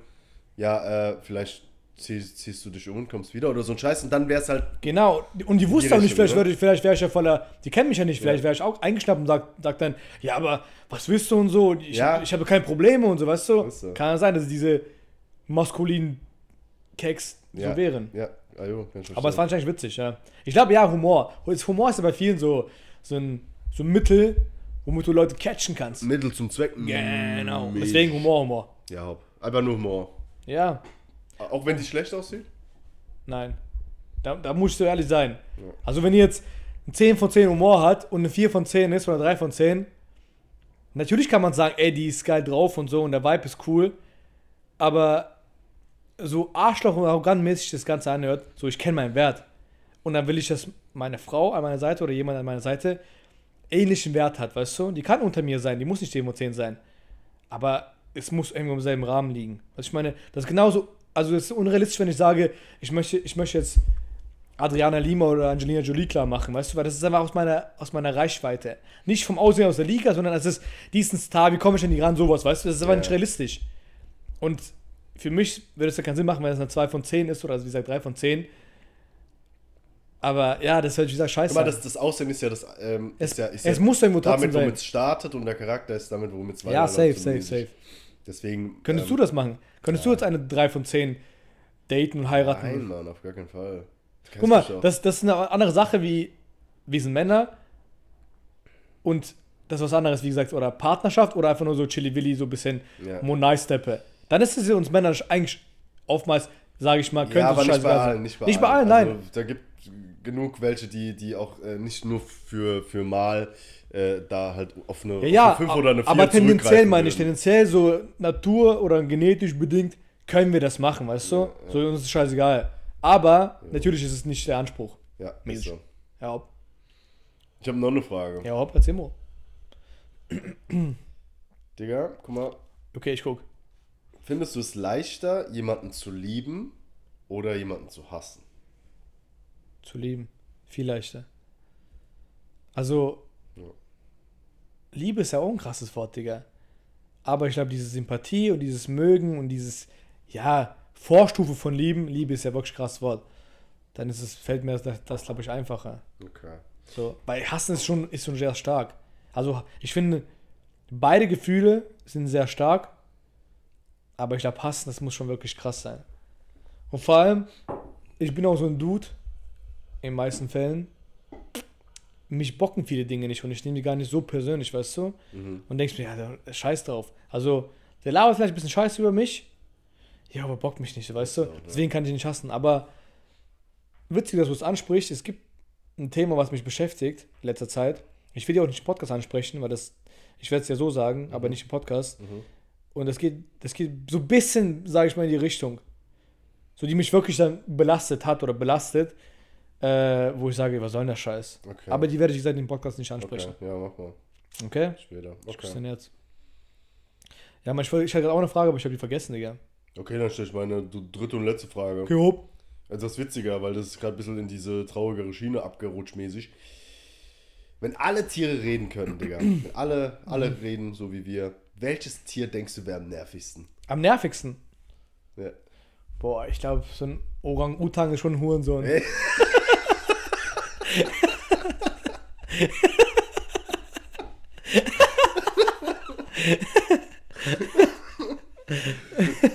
Speaker 2: ja, äh, vielleicht ziehst, ziehst du dich um und kommst wieder oder so ein Scheiß und dann wäre es halt,
Speaker 1: Genau, und die wusste auch nicht, vielleicht,
Speaker 2: ne?
Speaker 1: vielleicht wäre ich ja voller, die kennen mich ja nicht, vielleicht wäre ich auch eingeschnappt und sagt, sagt dann, ja, aber was willst du und so, ich,
Speaker 2: Ja.
Speaker 1: ich habe keine Probleme und so, weißt du?
Speaker 2: Ist so.
Speaker 1: Kann ja sein, dass diese maskulinen Keks
Speaker 2: ja,
Speaker 1: so wären.
Speaker 2: Ja, ah, jo,
Speaker 1: Aber es fand ich eigentlich witzig, ja. Ich glaube, ja, Humor. Humor ist ja bei vielen so, so, ein, so ein Mittel, womit du Leute catchen kannst.
Speaker 2: Mittel zum Zweck.
Speaker 1: Genau. Deswegen Humor, Humor.
Speaker 2: Ja, einfach nur Humor.
Speaker 1: Ja,
Speaker 2: Auch wenn die schlecht aussieht?
Speaker 1: nein. Da, da musst du ehrlich sein. Also wenn ihr jetzt ein 10 von 10 Humor hat und eine 4 von 10 ist oder 3 von 10, natürlich kann man sagen, ey, die ist geil drauf und so und der Vibe ist cool, aber so Arschloch und arrogantmäßig das Ganze anhört, so ich kenne meinen Wert. Und dann will ich, dass meine Frau an meiner Seite oder jemand an meiner Seite ähnlichen Wert hat, weißt du? Die kann unter mir sein, die muss nicht 10 von 10 sein. Aber es muss irgendwo im selben Rahmen liegen. Also ich meine, das ist genauso, also es ist unrealistisch, wenn ich sage, ich möchte, ich möchte jetzt Adriana Lima oder Angelina Jolie klar machen, weißt du, weil das ist einfach aus meiner, aus meiner Reichweite. Nicht vom Aussehen aus der Liga, sondern es ist, die ist ein Star, wie komme ich denn die ran, sowas, weißt du, das ist einfach
Speaker 2: Ja.
Speaker 1: nicht realistisch. Und für mich würde es ja keinen Sinn machen, wenn es eine 2 von 10 ist oder also wie gesagt 3 von 10. Aber ja, das ist halt, wie gesagt, scheiße.
Speaker 2: Aber das, das Aussehen ist ja das, ähm,
Speaker 1: es
Speaker 2: ist ja, ist
Speaker 1: es
Speaker 2: ja
Speaker 1: muss irgendwo trotzdem
Speaker 2: damit,
Speaker 1: sein.
Speaker 2: womit es startet und der Charakter ist damit, womit es
Speaker 1: Ja, safe, safe, safe.
Speaker 2: Deswegen.
Speaker 1: Könntest
Speaker 2: ähm,
Speaker 1: du das machen? Könntest du jetzt eine 3 von 10 daten und heiraten?
Speaker 2: Nein, Mann, auf gar keinen Fall.
Speaker 1: Guck mal, das, das ist eine andere Sache wie, wir sind Männer und das ist was anderes, wie gesagt, oder Partnerschaft oder einfach nur so Chili-Willi, so ein bisschen
Speaker 2: Ja.
Speaker 1: Monai-Steppe. Dann ist es ja uns Männern eigentlich oftmals, sage ich mal, könnte
Speaker 2: ja, aber nicht bei allen. Nicht bei
Speaker 1: Nicht bei allen,
Speaker 2: Also,
Speaker 1: nein.
Speaker 2: Da gibt genug welche, die, die auch äh, nicht nur für, für mal äh, da halt auf eine,
Speaker 1: Ja,
Speaker 2: auf eine 5 oder eine 4
Speaker 1: aber tendenziell meine ich, tendenziell so Natur- oder genetisch bedingt können wir das machen, weißt du?
Speaker 2: Ja, ja.
Speaker 1: So, uns ist scheißegal. Aber natürlich ist es nicht der Anspruch.
Speaker 2: Ja, ist so.
Speaker 1: Ja, hopp.
Speaker 2: Ich habe noch eine Frage.
Speaker 1: Ja, hopp, erzähl mal.
Speaker 2: Digga, guck mal.
Speaker 1: Okay, ich guck.
Speaker 2: Findest du es leichter, jemanden zu lieben oder jemanden zu hassen?
Speaker 1: Zu lieben. Viel leichter. Also,
Speaker 2: Ja.
Speaker 1: Liebe ist ja auch ein krasses Wort, Digga. Aber ich glaube, diese Sympathie und dieses Mögen und dieses, ja, Vorstufe von Lieben, Liebe ist ja wirklich ein krasses Wort. Dann ist es, fällt mir das, das glaube ich, einfacher.
Speaker 2: Okay.
Speaker 1: So, weil Hassen ist schon, ist schon sehr stark. Also, ich finde, beide Gefühle sind sehr stark. Aber ich glaube, Hassen, das muss schon wirklich krass sein. Und vor allem, ich bin auch so ein Dude, in den meisten Fällen. Mich bocken viele Dinge nicht und ich nehme die gar nicht so persönlich, weißt du?
Speaker 2: Mhm.
Speaker 1: Und denkst mir, ja, scheiß drauf. Also, der labert vielleicht ein bisschen scheiße über mich. Ja, aber bockt mich nicht, weißt du?
Speaker 2: ja.
Speaker 1: Deswegen kann ich ihn nicht hassen. Aber witzig, dass du es ansprichst. Es gibt ein Thema, was mich beschäftigt in letzter Zeit. Ich will dir auch nicht im Podcast ansprechen, weil das, ich werde es ja so sagen, aber nicht im Podcast.
Speaker 2: Mhm.
Speaker 1: Und das geht, das geht so ein bisschen, sage ich mal, in die Richtung. So, die mich wirklich dann belastet hat oder belastet, äh, wo ich sage, was soll denn der Scheiß?
Speaker 2: Okay.
Speaker 1: Aber die werde ich, wie gesagt, im Podcast nicht ansprechen.
Speaker 2: Okay, ja, mach mal.
Speaker 1: Okay?
Speaker 2: Später.
Speaker 1: Ich
Speaker 2: Okay.
Speaker 1: dein Herz. Ja, man, ich, ich hatte gerade auch eine Frage, aber ich habe die vergessen, Digga.
Speaker 2: Okay, dann stelle ich meine dritte und letzte Frage.
Speaker 1: Okay, hopp.
Speaker 2: Also das ist witziger, weil das ist gerade ein bisschen in diese traurigere Schiene abgerutscht mäßig. Wenn alle Tiere reden können, Digga, wenn alle, alle reden, so wie wir, welches Tier denkst du wäre am nervigsten?
Speaker 1: Am nervigsten.
Speaker 2: Ja.
Speaker 1: Boah, ich glaube, so ein Orang-Utang ist schon ein Hurensohn.
Speaker 2: Ey.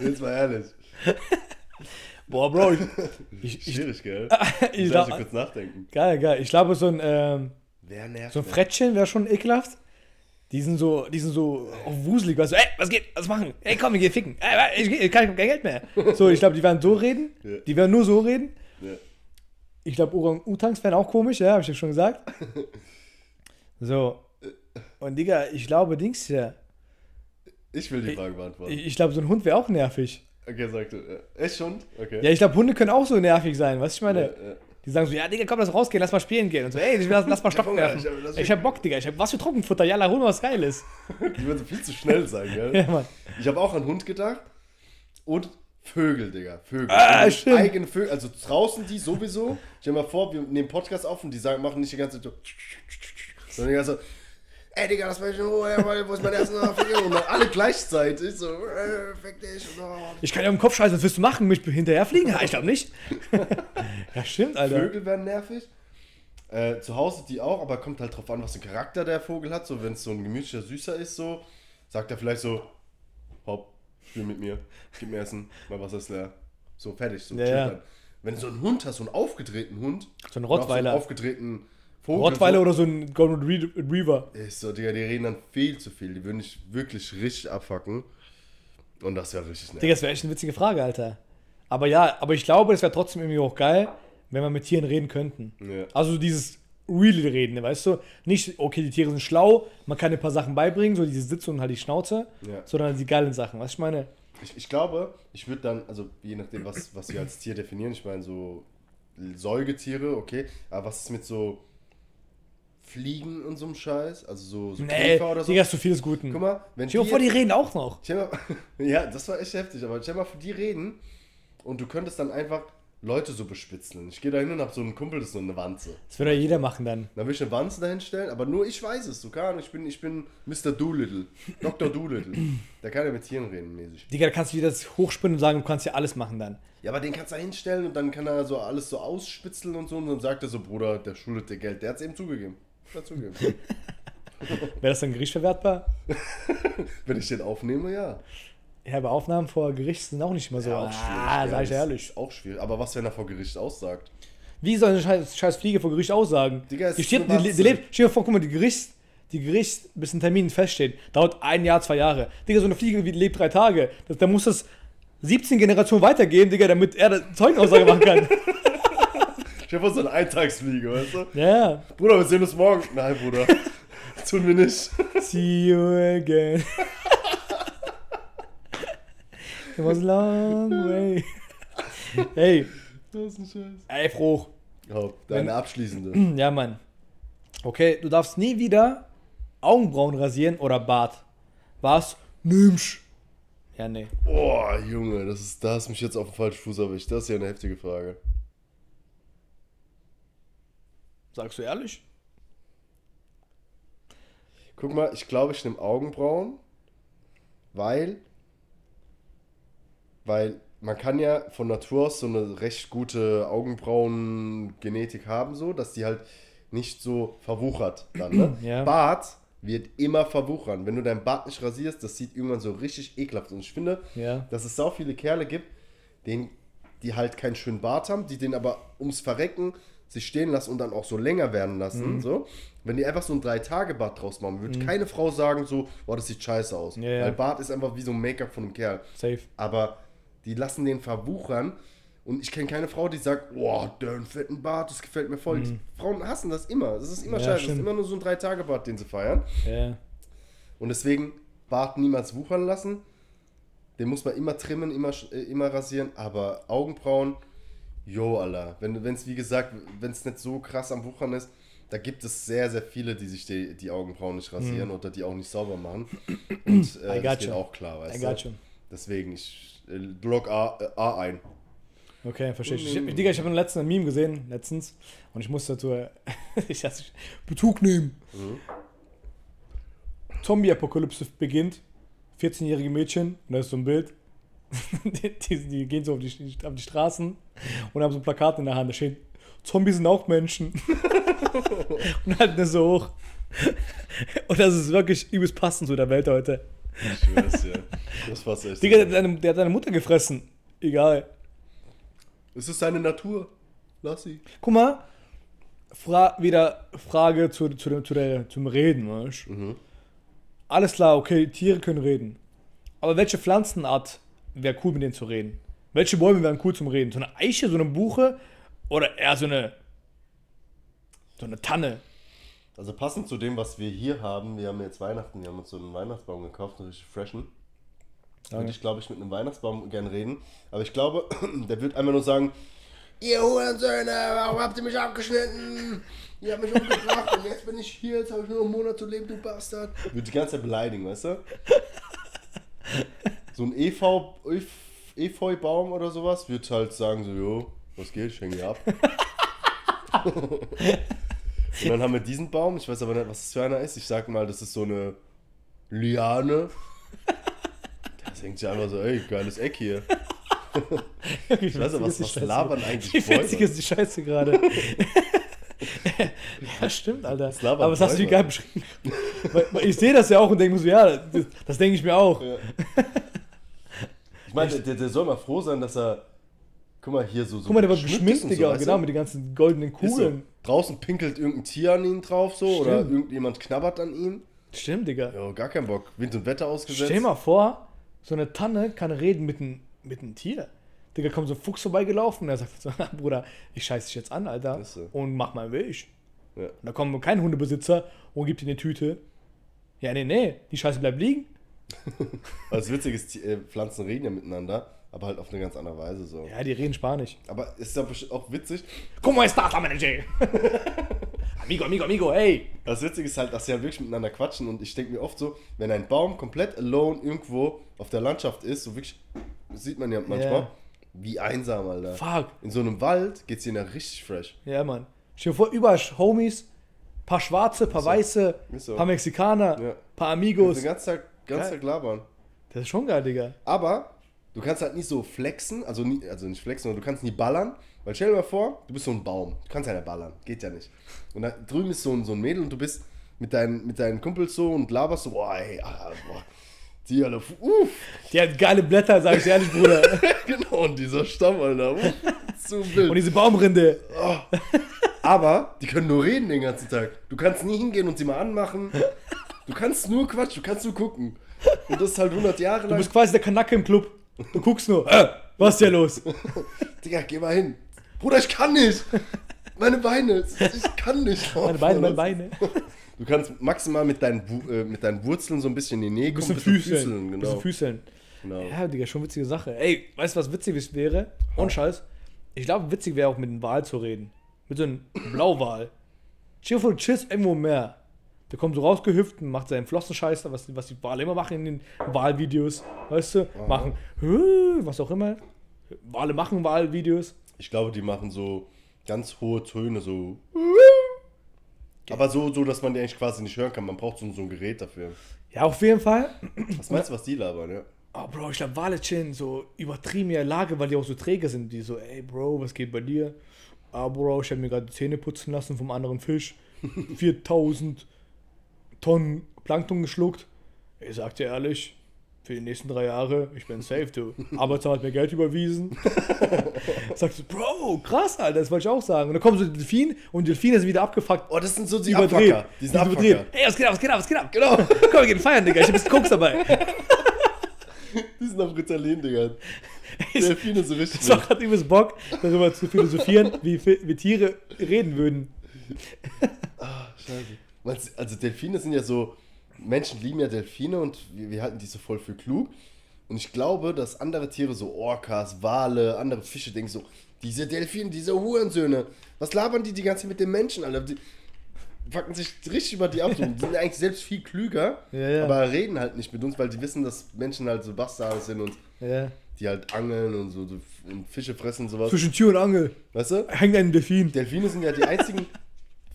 Speaker 2: Jetzt mal ehrlich.
Speaker 1: Boah, Bro, ich, ich, ich,
Speaker 2: Schwierig, gell?
Speaker 1: ich
Speaker 2: Ich
Speaker 1: glaub,
Speaker 2: kurz nachdenken.
Speaker 1: geil, geil. Ich glaube, so ein, ähm, so ein? Frettchen wäre schon ekelhaft. Die sind so, die sind so wuselig, weißt du, ey, was geht, was machen? Ey, komm, wir gehen ficken. Ey, ich, ich, kann kein Geld mehr. So, ich glaube, die werden so reden. Die werden nur so reden.
Speaker 2: Ja.
Speaker 1: Ich glaube, Orang-Utangs wären auch komisch, ja, habe ich ja schon gesagt. So. Und Digga, ich glaube, Dings ja.
Speaker 2: Ich will die Frage beantworten.
Speaker 1: Ich, ich glaube, so ein Hund wäre auch nervig.
Speaker 2: Okay, sagte. Äh, echt schon? Okay.
Speaker 1: Ja, ich glaube, Hunde können auch so nervig sein, du, ich meine?
Speaker 2: Ja, ja.
Speaker 1: Die sagen so, ja, Digga, komm, lass rausgehen, lass mal spielen gehen. Und so, ey, lass, lass mal Stocken werfen.
Speaker 2: ich hab-
Speaker 1: Ich hab Bock, Digga, ich hab was für Trockenfutter, ja, hol mal was Geiles.
Speaker 2: Die würden viel zu schnell sein, gell?
Speaker 1: Ja, Mann.
Speaker 2: Ich habe auch an Hund gedacht. Und Vögel, Digga. Vögel.
Speaker 1: Ah,
Speaker 2: Also
Speaker 1: stimmt.
Speaker 2: Eigene Vögel. Also draußen die sowieso. Stell dir mal vor, wir nehmen Podcast auf und die sagen, machen nicht die ganze Zeit so. Sondern die ganze Zeit, ey Digga, das war ich in Ruhe, wo ist mein erstes Finger? Und dann alle gleichzeitig so, äh, fick dich.
Speaker 1: Ich kann ja im Kopf scheißen, was willst du machen? Mich hinterherfliegen? Ja, ich glaube nicht. ja, stimmt, Alter.
Speaker 2: Vögel werden nervig. Äh, zu Hause die auch, aber kommt halt drauf an, was für einen Charakter der Vogel hat. So, wenn es so ein gemütlicher Süßer ist, so, sagt er vielleicht so, hopp, spiel mit mir, gib mir Essen, mal was ist leer. So, fertig, so
Speaker 1: Ja, ja.
Speaker 2: Wenn du so einen Hund hast, so einen aufgedrehten Hund,
Speaker 1: So ein
Speaker 2: oder auch
Speaker 1: Rottweiler.
Speaker 2: So einen aufgedrehten Vogel.
Speaker 1: Rottweiler oder so ein Golden Re- Retriever.
Speaker 2: Ist so, Digga, die reden dann viel zu viel. Die würden dich wirklich richtig abfacken. Und das wäre richtig nervig.
Speaker 1: Digga, das wäre echt eine witzige Frage, Alter. Aber ja, aber ich glaube, es wäre trotzdem irgendwie auch geil, wenn wir mit Tieren reden könnten.
Speaker 2: Ja.
Speaker 1: Also dieses really reden, weißt du? Nicht, okay, die Tiere sind schlau, man kann ein paar Sachen beibringen, so diese Sitze und halt die Schnauze,
Speaker 2: Ja.
Speaker 1: sondern die geilen Sachen. Was ich meine?
Speaker 2: Ich, ich glaube, ich würde dann, also je nachdem, was, was wir als Tier definieren, ich meine so Säugetiere, okay, aber was ist mit so Fliegen und so einem Scheiß? Also so, so
Speaker 1: Nee,
Speaker 2: Käfer oder so?
Speaker 1: Digga, ist zu vieles Guten.
Speaker 2: Guck mal, wenn
Speaker 1: Stell dir vor, die reden auch noch.
Speaker 2: Mal, ja, das war echt heftig, aber stell mal vor, die reden und du könntest dann einfach Leute so bespitzeln. Ich gehe da hin und hab so einen Kumpel, das ist so eine Wanze.
Speaker 1: Das würde ja jeder machen dann.
Speaker 2: Dann will ich eine Wanze dahin stellen, aber nur ich weiß es, so keine Ahnung, ich bin, ich bin Mr. Doolittle, Dr. Doolittle. Der kann ja mit Tieren reden, mäßig.
Speaker 1: Digga, da kannst du wieder das hochspinnen und sagen, du kannst ja alles machen dann.
Speaker 2: Ja, aber den kannst du da hinstellen und dann kann er so alles so ausspitzeln und so und dann sagt er so, Bruder, der schuldet dir Geld. Der hat es eben zugegeben. Der hat zugegeben.
Speaker 1: Wäre das dann gerichtsverwertbar?
Speaker 2: Wenn ich den aufnehme, ja.
Speaker 1: Ja, aber Aufnahmen vor Gericht sind auch nicht immer so.
Speaker 2: auch schwierig.
Speaker 1: ah,
Speaker 2: ja,
Speaker 1: sag ich ehrlich.
Speaker 2: Auch schwierig. Aber was, wenn er vor Gericht aussagt?
Speaker 1: Wie soll eine scheiß, scheiß Fliege vor Gericht aussagen?
Speaker 2: Digga,
Speaker 1: die
Speaker 2: ist
Speaker 1: steht,
Speaker 2: eine
Speaker 1: die, die lebt, stell dir vor, guck mal, die Gericht, die Gericht, bis ein Termin feststeht, dauert ein Jahr, zwei Jahre. Digga, so eine Fliege die lebt drei Tage. Das, da muss das 17 Generationen weitergehen, Digga, damit er Zeugenaussage machen kann.
Speaker 2: Ich habe so eine Eintagsfliege, weißt du?
Speaker 1: ja, ja.
Speaker 2: Bruder, wir sehen uns morgen. Nein, Bruder. Tun wir nicht.
Speaker 1: See you again. It was a long way. Hey,
Speaker 2: Das ist ein Scheiß.
Speaker 1: ey, Froh.
Speaker 2: Oh, deine abschließende.
Speaker 1: Ja, Mann. Okay, du darfst nie wieder Augenbrauen rasieren oder Bart. Was? Nimmst. Ja, nee.
Speaker 2: Boah, Junge, das ist, da hast du mich jetzt auf den falschen Fuß erwischt. Das ist ja eine heftige Frage.
Speaker 1: Sagst du ehrlich?
Speaker 2: Guck mal, ich glaube, ich nehme Augenbrauen, weil, weil man kann ja von Natur aus so eine recht gute Augenbrauen-Genetik haben, so, dass die halt nicht so verwuchert dann, ne?
Speaker 1: Ja.
Speaker 2: Bart wird immer verwuchern. Wenn du dein Bart nicht rasierst, das sieht irgendwann so richtig ekelhaft aus. Und ich finde,
Speaker 1: Ja.
Speaker 2: dass es so viele Kerle gibt, denen, die halt keinen schönen Bart haben, die den aber ums Verrecken sich stehen lassen und dann auch so länger werden lassen. So. Wenn die einfach so ein Drei-Tage-Bart draus machen, würde keine Frau sagen so, boah, das sieht scheiße aus.
Speaker 1: Ja.
Speaker 2: Weil Bart ist einfach wie so ein Make-up von einem Kerl.
Speaker 1: Safe.
Speaker 2: Aber die lassen den verwuchern und ich kenne keine Frau, die sagt, boah, der hat einen fetten Bart, das gefällt mir voll. Frauen hassen das immer. Das ist immer
Speaker 1: Ja,
Speaker 2: scheiße. Das ist immer nur so ein Drei-Tage-Bart, den sie feiern.
Speaker 1: Ja.
Speaker 2: Und deswegen Bart niemals wuchern lassen. Den muss man immer trimmen, immer, äh, immer rasieren. Aber Augenbrauen, jo, Alter. Wenn es, wie gesagt, wenn es nicht so krass am Wuchern ist, da gibt es sehr, sehr viele, die sich die, die Augenbrauen nicht rasieren
Speaker 1: Hm.
Speaker 2: oder die auch nicht sauber machen. Und äh, das geht auch klar, weißt du? Deswegen, ich log A, äh, A ein.
Speaker 1: Okay, verstehe ich. ich. Digga, ich habe letztens ein Meme gesehen, letztens, und ich musste dazu äh, ich lasse Bezug nehmen. Zombie-Apokalypse beginnt, 14-jährige Mädchen, und da ist so ein Bild, die, die, die gehen so auf die, auf die Straßen und haben so ein Plakat in der Hand, da steht, Zombies sind auch Menschen. und halten das so hoch. Und das ist wirklich übelst passend zu der Welt heute.
Speaker 2: Ich schwör's dir. Das passt echt.
Speaker 1: Digga, der, hat deine- der hat deine Mutter gefressen. Egal.
Speaker 2: Es ist seine Natur. Lass sie.
Speaker 1: Guck mal, Fra wieder Frage zu, zu, dem- zu der, zum Reden. Weißt?
Speaker 2: Mhm.
Speaker 1: Alles klar, okay, Tiere können reden. Aber welche Pflanzenart wäre cool, mit denen zu reden? Welche Bäume wären cool zum Reden? So eine Eiche, so eine Buche oder eher so eine, so eine Tanne?
Speaker 2: Also passend zu dem, was wir hier haben, wir haben jetzt Weihnachten, wir haben uns so einen Weihnachtsbaum gekauft, einen richtig freshen. Würde ich, glaube ich, mit einem Weihnachtsbaum gern reden. Aber ich glaube, der wird einfach nur sagen, ihr Hurensöhne, warum habt ihr mich abgeschnitten? Ihr habt mich umgebracht und jetzt bin ich hier, jetzt habe ich nur einen Monat zu leben, du Bastard. Wird die ganze Zeit beleidigen, weißt du? So ein EV, Efeu-Baum oder sowas wird halt sagen so, jo, was geht, ich hänge hier ab. Und dann haben wir diesen Baum, ich weiß aber nicht, was das für einer ist. Ich sag mal, das ist so eine Liane. Das hängt sich einfach so, ey, geiles Eck hier.
Speaker 1: Ich
Speaker 2: weiß aber, was- was labern eigentlich
Speaker 1: Wie witzig ist die Scheiße gerade? ja, stimmt, Alter.
Speaker 2: labern
Speaker 1: Aber das hast du
Speaker 2: Bäume?
Speaker 1: geil beschrieben. ich sehe das ja auch und denke mir so, ja, das, das denke ich mir auch.
Speaker 2: Ja. Ich meine, der, der soll mal froh sein, dass er. Guck mal, hier so. so
Speaker 1: Guck mal, der war geschminkt, Digga,
Speaker 2: weißt du?
Speaker 1: genau, mit den ganzen goldenen
Speaker 2: Ist so.
Speaker 1: Kugeln.
Speaker 2: Draußen pinkelt irgendein Tier an ihn drauf so oder
Speaker 1: Stimmt.
Speaker 2: irgendjemand knabbert an ihm.
Speaker 1: Stimmt, Digga.
Speaker 2: Ja, gar kein Bock. Wind und Wetter ausgesetzt.
Speaker 1: Stell dir mal vor, so eine Tanne kann reden mit einem mit einem Tier. Digga, kommt so ein Fuchs vorbeigelaufen und er sagt so, Bruder, ich scheiß dich jetzt an, Alter,
Speaker 2: so.
Speaker 1: und mach mal Weg.
Speaker 2: Ja.
Speaker 1: Und da kommt kein Hundebesitzer und gibt ihm eine Tüte. Ja, nee, nee, die Scheiße bleibt liegen.
Speaker 2: Das Witzige ist, äh, Pflanzen reden ja miteinander, aber halt auf eine ganz andere Weise so.
Speaker 1: Ja, die reden Spanisch.
Speaker 2: Aber es ist ja auch witzig,
Speaker 1: ¿Cómo estás, Manager? amigo, amigo, amigo, hey.
Speaker 2: Das Witzige ist halt, dass sie halt wirklich miteinander quatschen und ich denke mir oft so, wenn ein Baum komplett alone irgendwo auf der Landschaft ist, so wirklich, sieht man ja manchmal,
Speaker 1: Ja.
Speaker 2: wie einsam, Alter.
Speaker 1: Fuck.
Speaker 2: In so einem Wald geht's ihnen ja richtig fresh.
Speaker 1: Ja, Mann. Stell dir vor, überall Homies, paar Schwarze, paar Weiße,
Speaker 2: Ist so.
Speaker 1: paar Mexikaner,
Speaker 2: Ja.
Speaker 1: paar
Speaker 2: Den
Speaker 1: Amigos.
Speaker 2: ganzen Tag, ganzen. Tag labern.
Speaker 1: Das ist schon geil, Digga.
Speaker 2: Aber du kannst halt nicht so flexen, also, nie, also nicht flexen, sondern du kannst nie ballern. Weil stell dir mal vor, du bist so ein Baum. Du kannst ja nicht ballern. Geht ja nicht. Und da drüben ist so ein, so ein Mädel und du bist mit deinen, mit deinen Kumpels so und laberst so, boah, ey, ah, boah. Die alle, uff.
Speaker 1: Die hat geile Blätter, sag ich dir ehrlich, Bruder.
Speaker 2: genau, und dieser Stamm, Alter. Zu wild.
Speaker 1: Und diese Baumrinde.
Speaker 2: Aber die können nur reden den ganzen Tag. Du kannst nie hingehen und sie mal anmachen. Du kannst nur quatschen, du kannst nur gucken. Und das ist halt 100 Jahre
Speaker 1: Du
Speaker 2: lang.
Speaker 1: bist quasi der Kanacke im Club. Du guckst nur. Äh, was ist hier los?
Speaker 2: Digga, geh mal hin. Bruder, ich kann nicht. Meine Beine, ich kann nicht.
Speaker 1: Meine Beine, meine Beine.
Speaker 2: Du kannst maximal mit deinen, äh, mit deinen Wurzeln so ein bisschen in die Nähe kommen.
Speaker 1: Bisschen Füßeln.
Speaker 2: genau.
Speaker 1: Bisschen Füßeln.
Speaker 2: genau.
Speaker 1: Ja, Digga, schon witzige Sache. Ey, weißt du, was witzig wäre? Ohne Scheiß. Ich glaube, witzig wäre auch mit einem Wal zu reden. Mit so einem Blauwal. Du chillst irgendwo im Meer. Der kommt so rausgehüpft und macht seinen Flossenscheiß, was, was die Wale immer machen in den Walvideos. Weißt du? Machen, "Hö", was auch immer. Wale machen Walvideos.
Speaker 2: Ich glaube, die machen so ganz hohe Töne, so. Aber so, so, dass man die eigentlich quasi nicht hören kann. Man braucht so, so ein Gerät dafür.
Speaker 1: Ja, auf jeden Fall.
Speaker 2: Was meinst du, was die labern, ja?
Speaker 1: Oh, Bro, ich glaube, Wale chillen so übertrieben in der Lage, weil die auch so träge sind. Die so, ey, Bro, was geht bei dir? Ah, Bro, ich habe mir gerade die Zähne putzen lassen vom anderen Fisch. 4000 Tonnen Plankton geschluckt. Ich sag dir ehrlich, für die nächsten drei Jahre, ich bin safe, du. Arbeitsamt hat mir Geld überwiesen. Sagst du, Bro, krass, Alter, das wollte ich auch sagen. Und dann kommen so die Delfine und die Delfine sind wieder abgefuckt.
Speaker 2: Oh, das sind so die
Speaker 1: überdreht.
Speaker 2: Abfucker. Die sind
Speaker 1: überdreht. Hey, was geht ab, was geht ab, was geht ab? Genau. Komm, wir gehen feiern, Digga. Ich hab ein bisschen Koks dabei.
Speaker 2: Die sind auf Ritalin, Digga. Delfine so richtig.
Speaker 1: Ich hab grad übelst Bock, darüber zu philosophieren, wie, wie Tiere reden würden.
Speaker 2: Ah, scheiße. Also Delfine sind ja so, Menschen lieben ja Delfine und wir, wir halten die so voll für klug. Und ich glaube, dass andere Tiere, so Orcas, Wale, andere Fische, denken so, diese Delfine, diese Hurensöhne, was labern die die ganze Zeit mit den Menschen, Alter? Die, fucken sich richtig über die ab. Die sind eigentlich selbst viel klüger,
Speaker 1: Ja, ja.
Speaker 2: aber reden halt nicht mit uns, weil die wissen, dass Menschen halt so Bastarde sind und
Speaker 1: Ja.
Speaker 2: die halt angeln und so, so und Fische fressen und sowas.
Speaker 1: Zwischen Tür und Angel
Speaker 2: Weißt du?
Speaker 1: hängt ein Delfin.
Speaker 2: Delfine sind ja die einzigen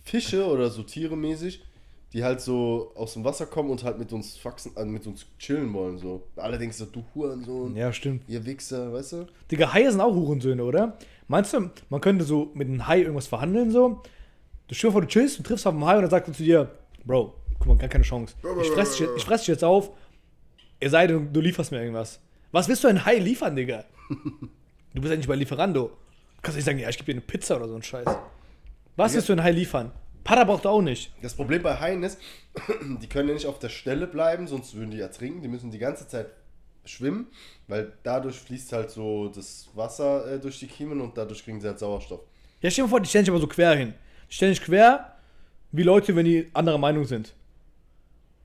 Speaker 2: Fische oder so Tiere mäßig, die halt so aus dem Wasser kommen und halt mit uns faxen, äh, mit uns chillen wollen. So. Allerdings so, du Hurensohn,
Speaker 1: Ja, stimmt.
Speaker 2: ihr Wichser, weißt du?
Speaker 1: Digga, Haie sind auch Hurensöhne, oder? Meinst du, man könnte so mit einem Hai irgendwas verhandeln, so? Du dir vor, du chillst, du triffst auf einen Hai und dann sagt er zu dir, Bro, guck mal, gar keine Chance. Ich fress dich, ich fress dich jetzt auf, es sei denn, du lieferst mir irgendwas. Was willst du ein Hai liefern, Digga? Du bist ja nicht bei Lieferando. Du kannst nicht sagen, ja, ich gebe dir eine Pizza oder so ein Scheiß. Was willst du ein Hai liefern? Para braucht er auch nicht.
Speaker 2: Das Problem bei Haien ist, die können ja nicht auf der Stelle bleiben, sonst würden die ertrinken. Die müssen die ganze Zeit schwimmen, weil dadurch fließt halt so das Wasser äh, durch die Kiemen und dadurch kriegen sie halt Sauerstoff.
Speaker 1: Ja, stell dir mal vor, die stellen sich aber so quer hin. Die stellen sich quer, wie Leute, wenn die anderer Meinung sind.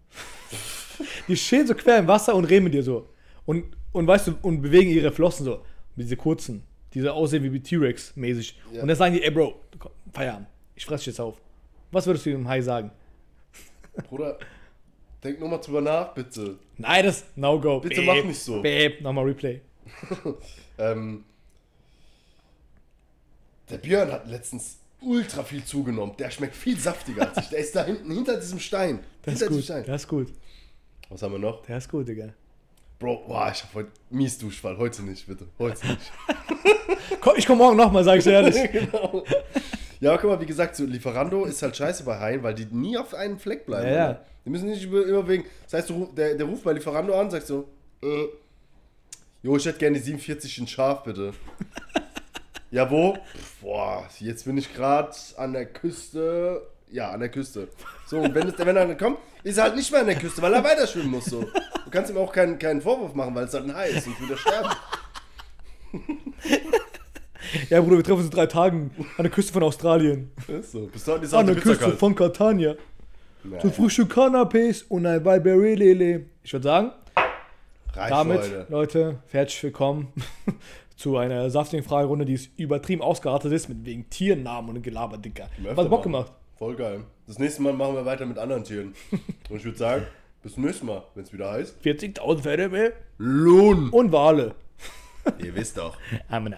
Speaker 1: die stehen so quer im Wasser und reden mit dir so. Und, und weißt du, und bewegen ihre Flossen so. Diese kurzen, die so aussehen wie T-Rex mäßig.
Speaker 2: Ja.
Speaker 1: Und dann sagen die, ey Bro, Feierabend, ich fress dich jetzt auf. Was würdest du dem Hai sagen?
Speaker 2: Bruder, denk nur mal drüber nach, bitte.
Speaker 1: Nein, das No-Go.
Speaker 2: Bitte mach nicht so.
Speaker 1: Babe, nochmal Replay.
Speaker 2: Ähm, der Björn hat letztens ultra viel zugenommen. Der schmeckt viel saftiger als ich. Der ist da hinten, hinter diesem Stein.
Speaker 1: Ist
Speaker 2: hinter diesem
Speaker 1: gut,
Speaker 2: Stein.
Speaker 1: der ist gut.
Speaker 2: Was haben wir noch?
Speaker 1: Der ist gut, Digga.
Speaker 2: Bro, boah, ich hab heute mies Duschfall. Heute nicht, bitte. Heute nicht.
Speaker 1: Komm, ich komm morgen nochmal, sag ich dir ehrlich.
Speaker 2: genau. Ja, aber guck mal, wie gesagt, so Lieferando ist halt scheiße bei Haien, weil die nie auf einen Fleck bleiben.
Speaker 1: Ja, ja.
Speaker 2: Die müssen nicht über, überwegen. Das heißt, der, der ruft bei Lieferando an, sagt so, äh, jo, ich hätte gerne die 47 in scharf, bitte. ja, wo? Pff, boah, jetzt bin ich gerade an der Küste. Ja, an der Küste. So, und wenn, es, wenn er dann kommt, ist er halt nicht mehr an der Küste, weil er weiter schwimmen muss. So. Du kannst ihm auch keinen, keinen Vorwurf machen, weil es halt ein Hai ist und wieder sterben.
Speaker 1: Ja, Bruder, wir treffen uns in drei Tagen an der Küste von Australien.
Speaker 2: Ist so. Bis dahin ist
Speaker 1: An der Küste
Speaker 2: kalt.
Speaker 1: von Catania.
Speaker 2: Naja,
Speaker 1: Zum Frühstück Canapés und ein Barberry Lele. Ich würde sagen,
Speaker 2: reicht
Speaker 1: damit,
Speaker 2: heute.
Speaker 1: Leute, herzlich willkommen zu einer saftigen Fragerunde, die ist übertrieben ausgeartet ist, mit wegen Tiernamen und Gelaber, Dicker.
Speaker 2: öfter
Speaker 1: Bock
Speaker 2: machen.
Speaker 1: gemacht.
Speaker 2: Voll geil. Das nächste Mal machen wir weiter mit anderen Tieren. Und ich würde sagen, bis zum nächsten Mal, wenn es wieder heißt.
Speaker 1: 40.000 Pferde mehr
Speaker 2: Lohn!
Speaker 1: und Wale.
Speaker 2: Ihr wisst doch.
Speaker 1: Amina.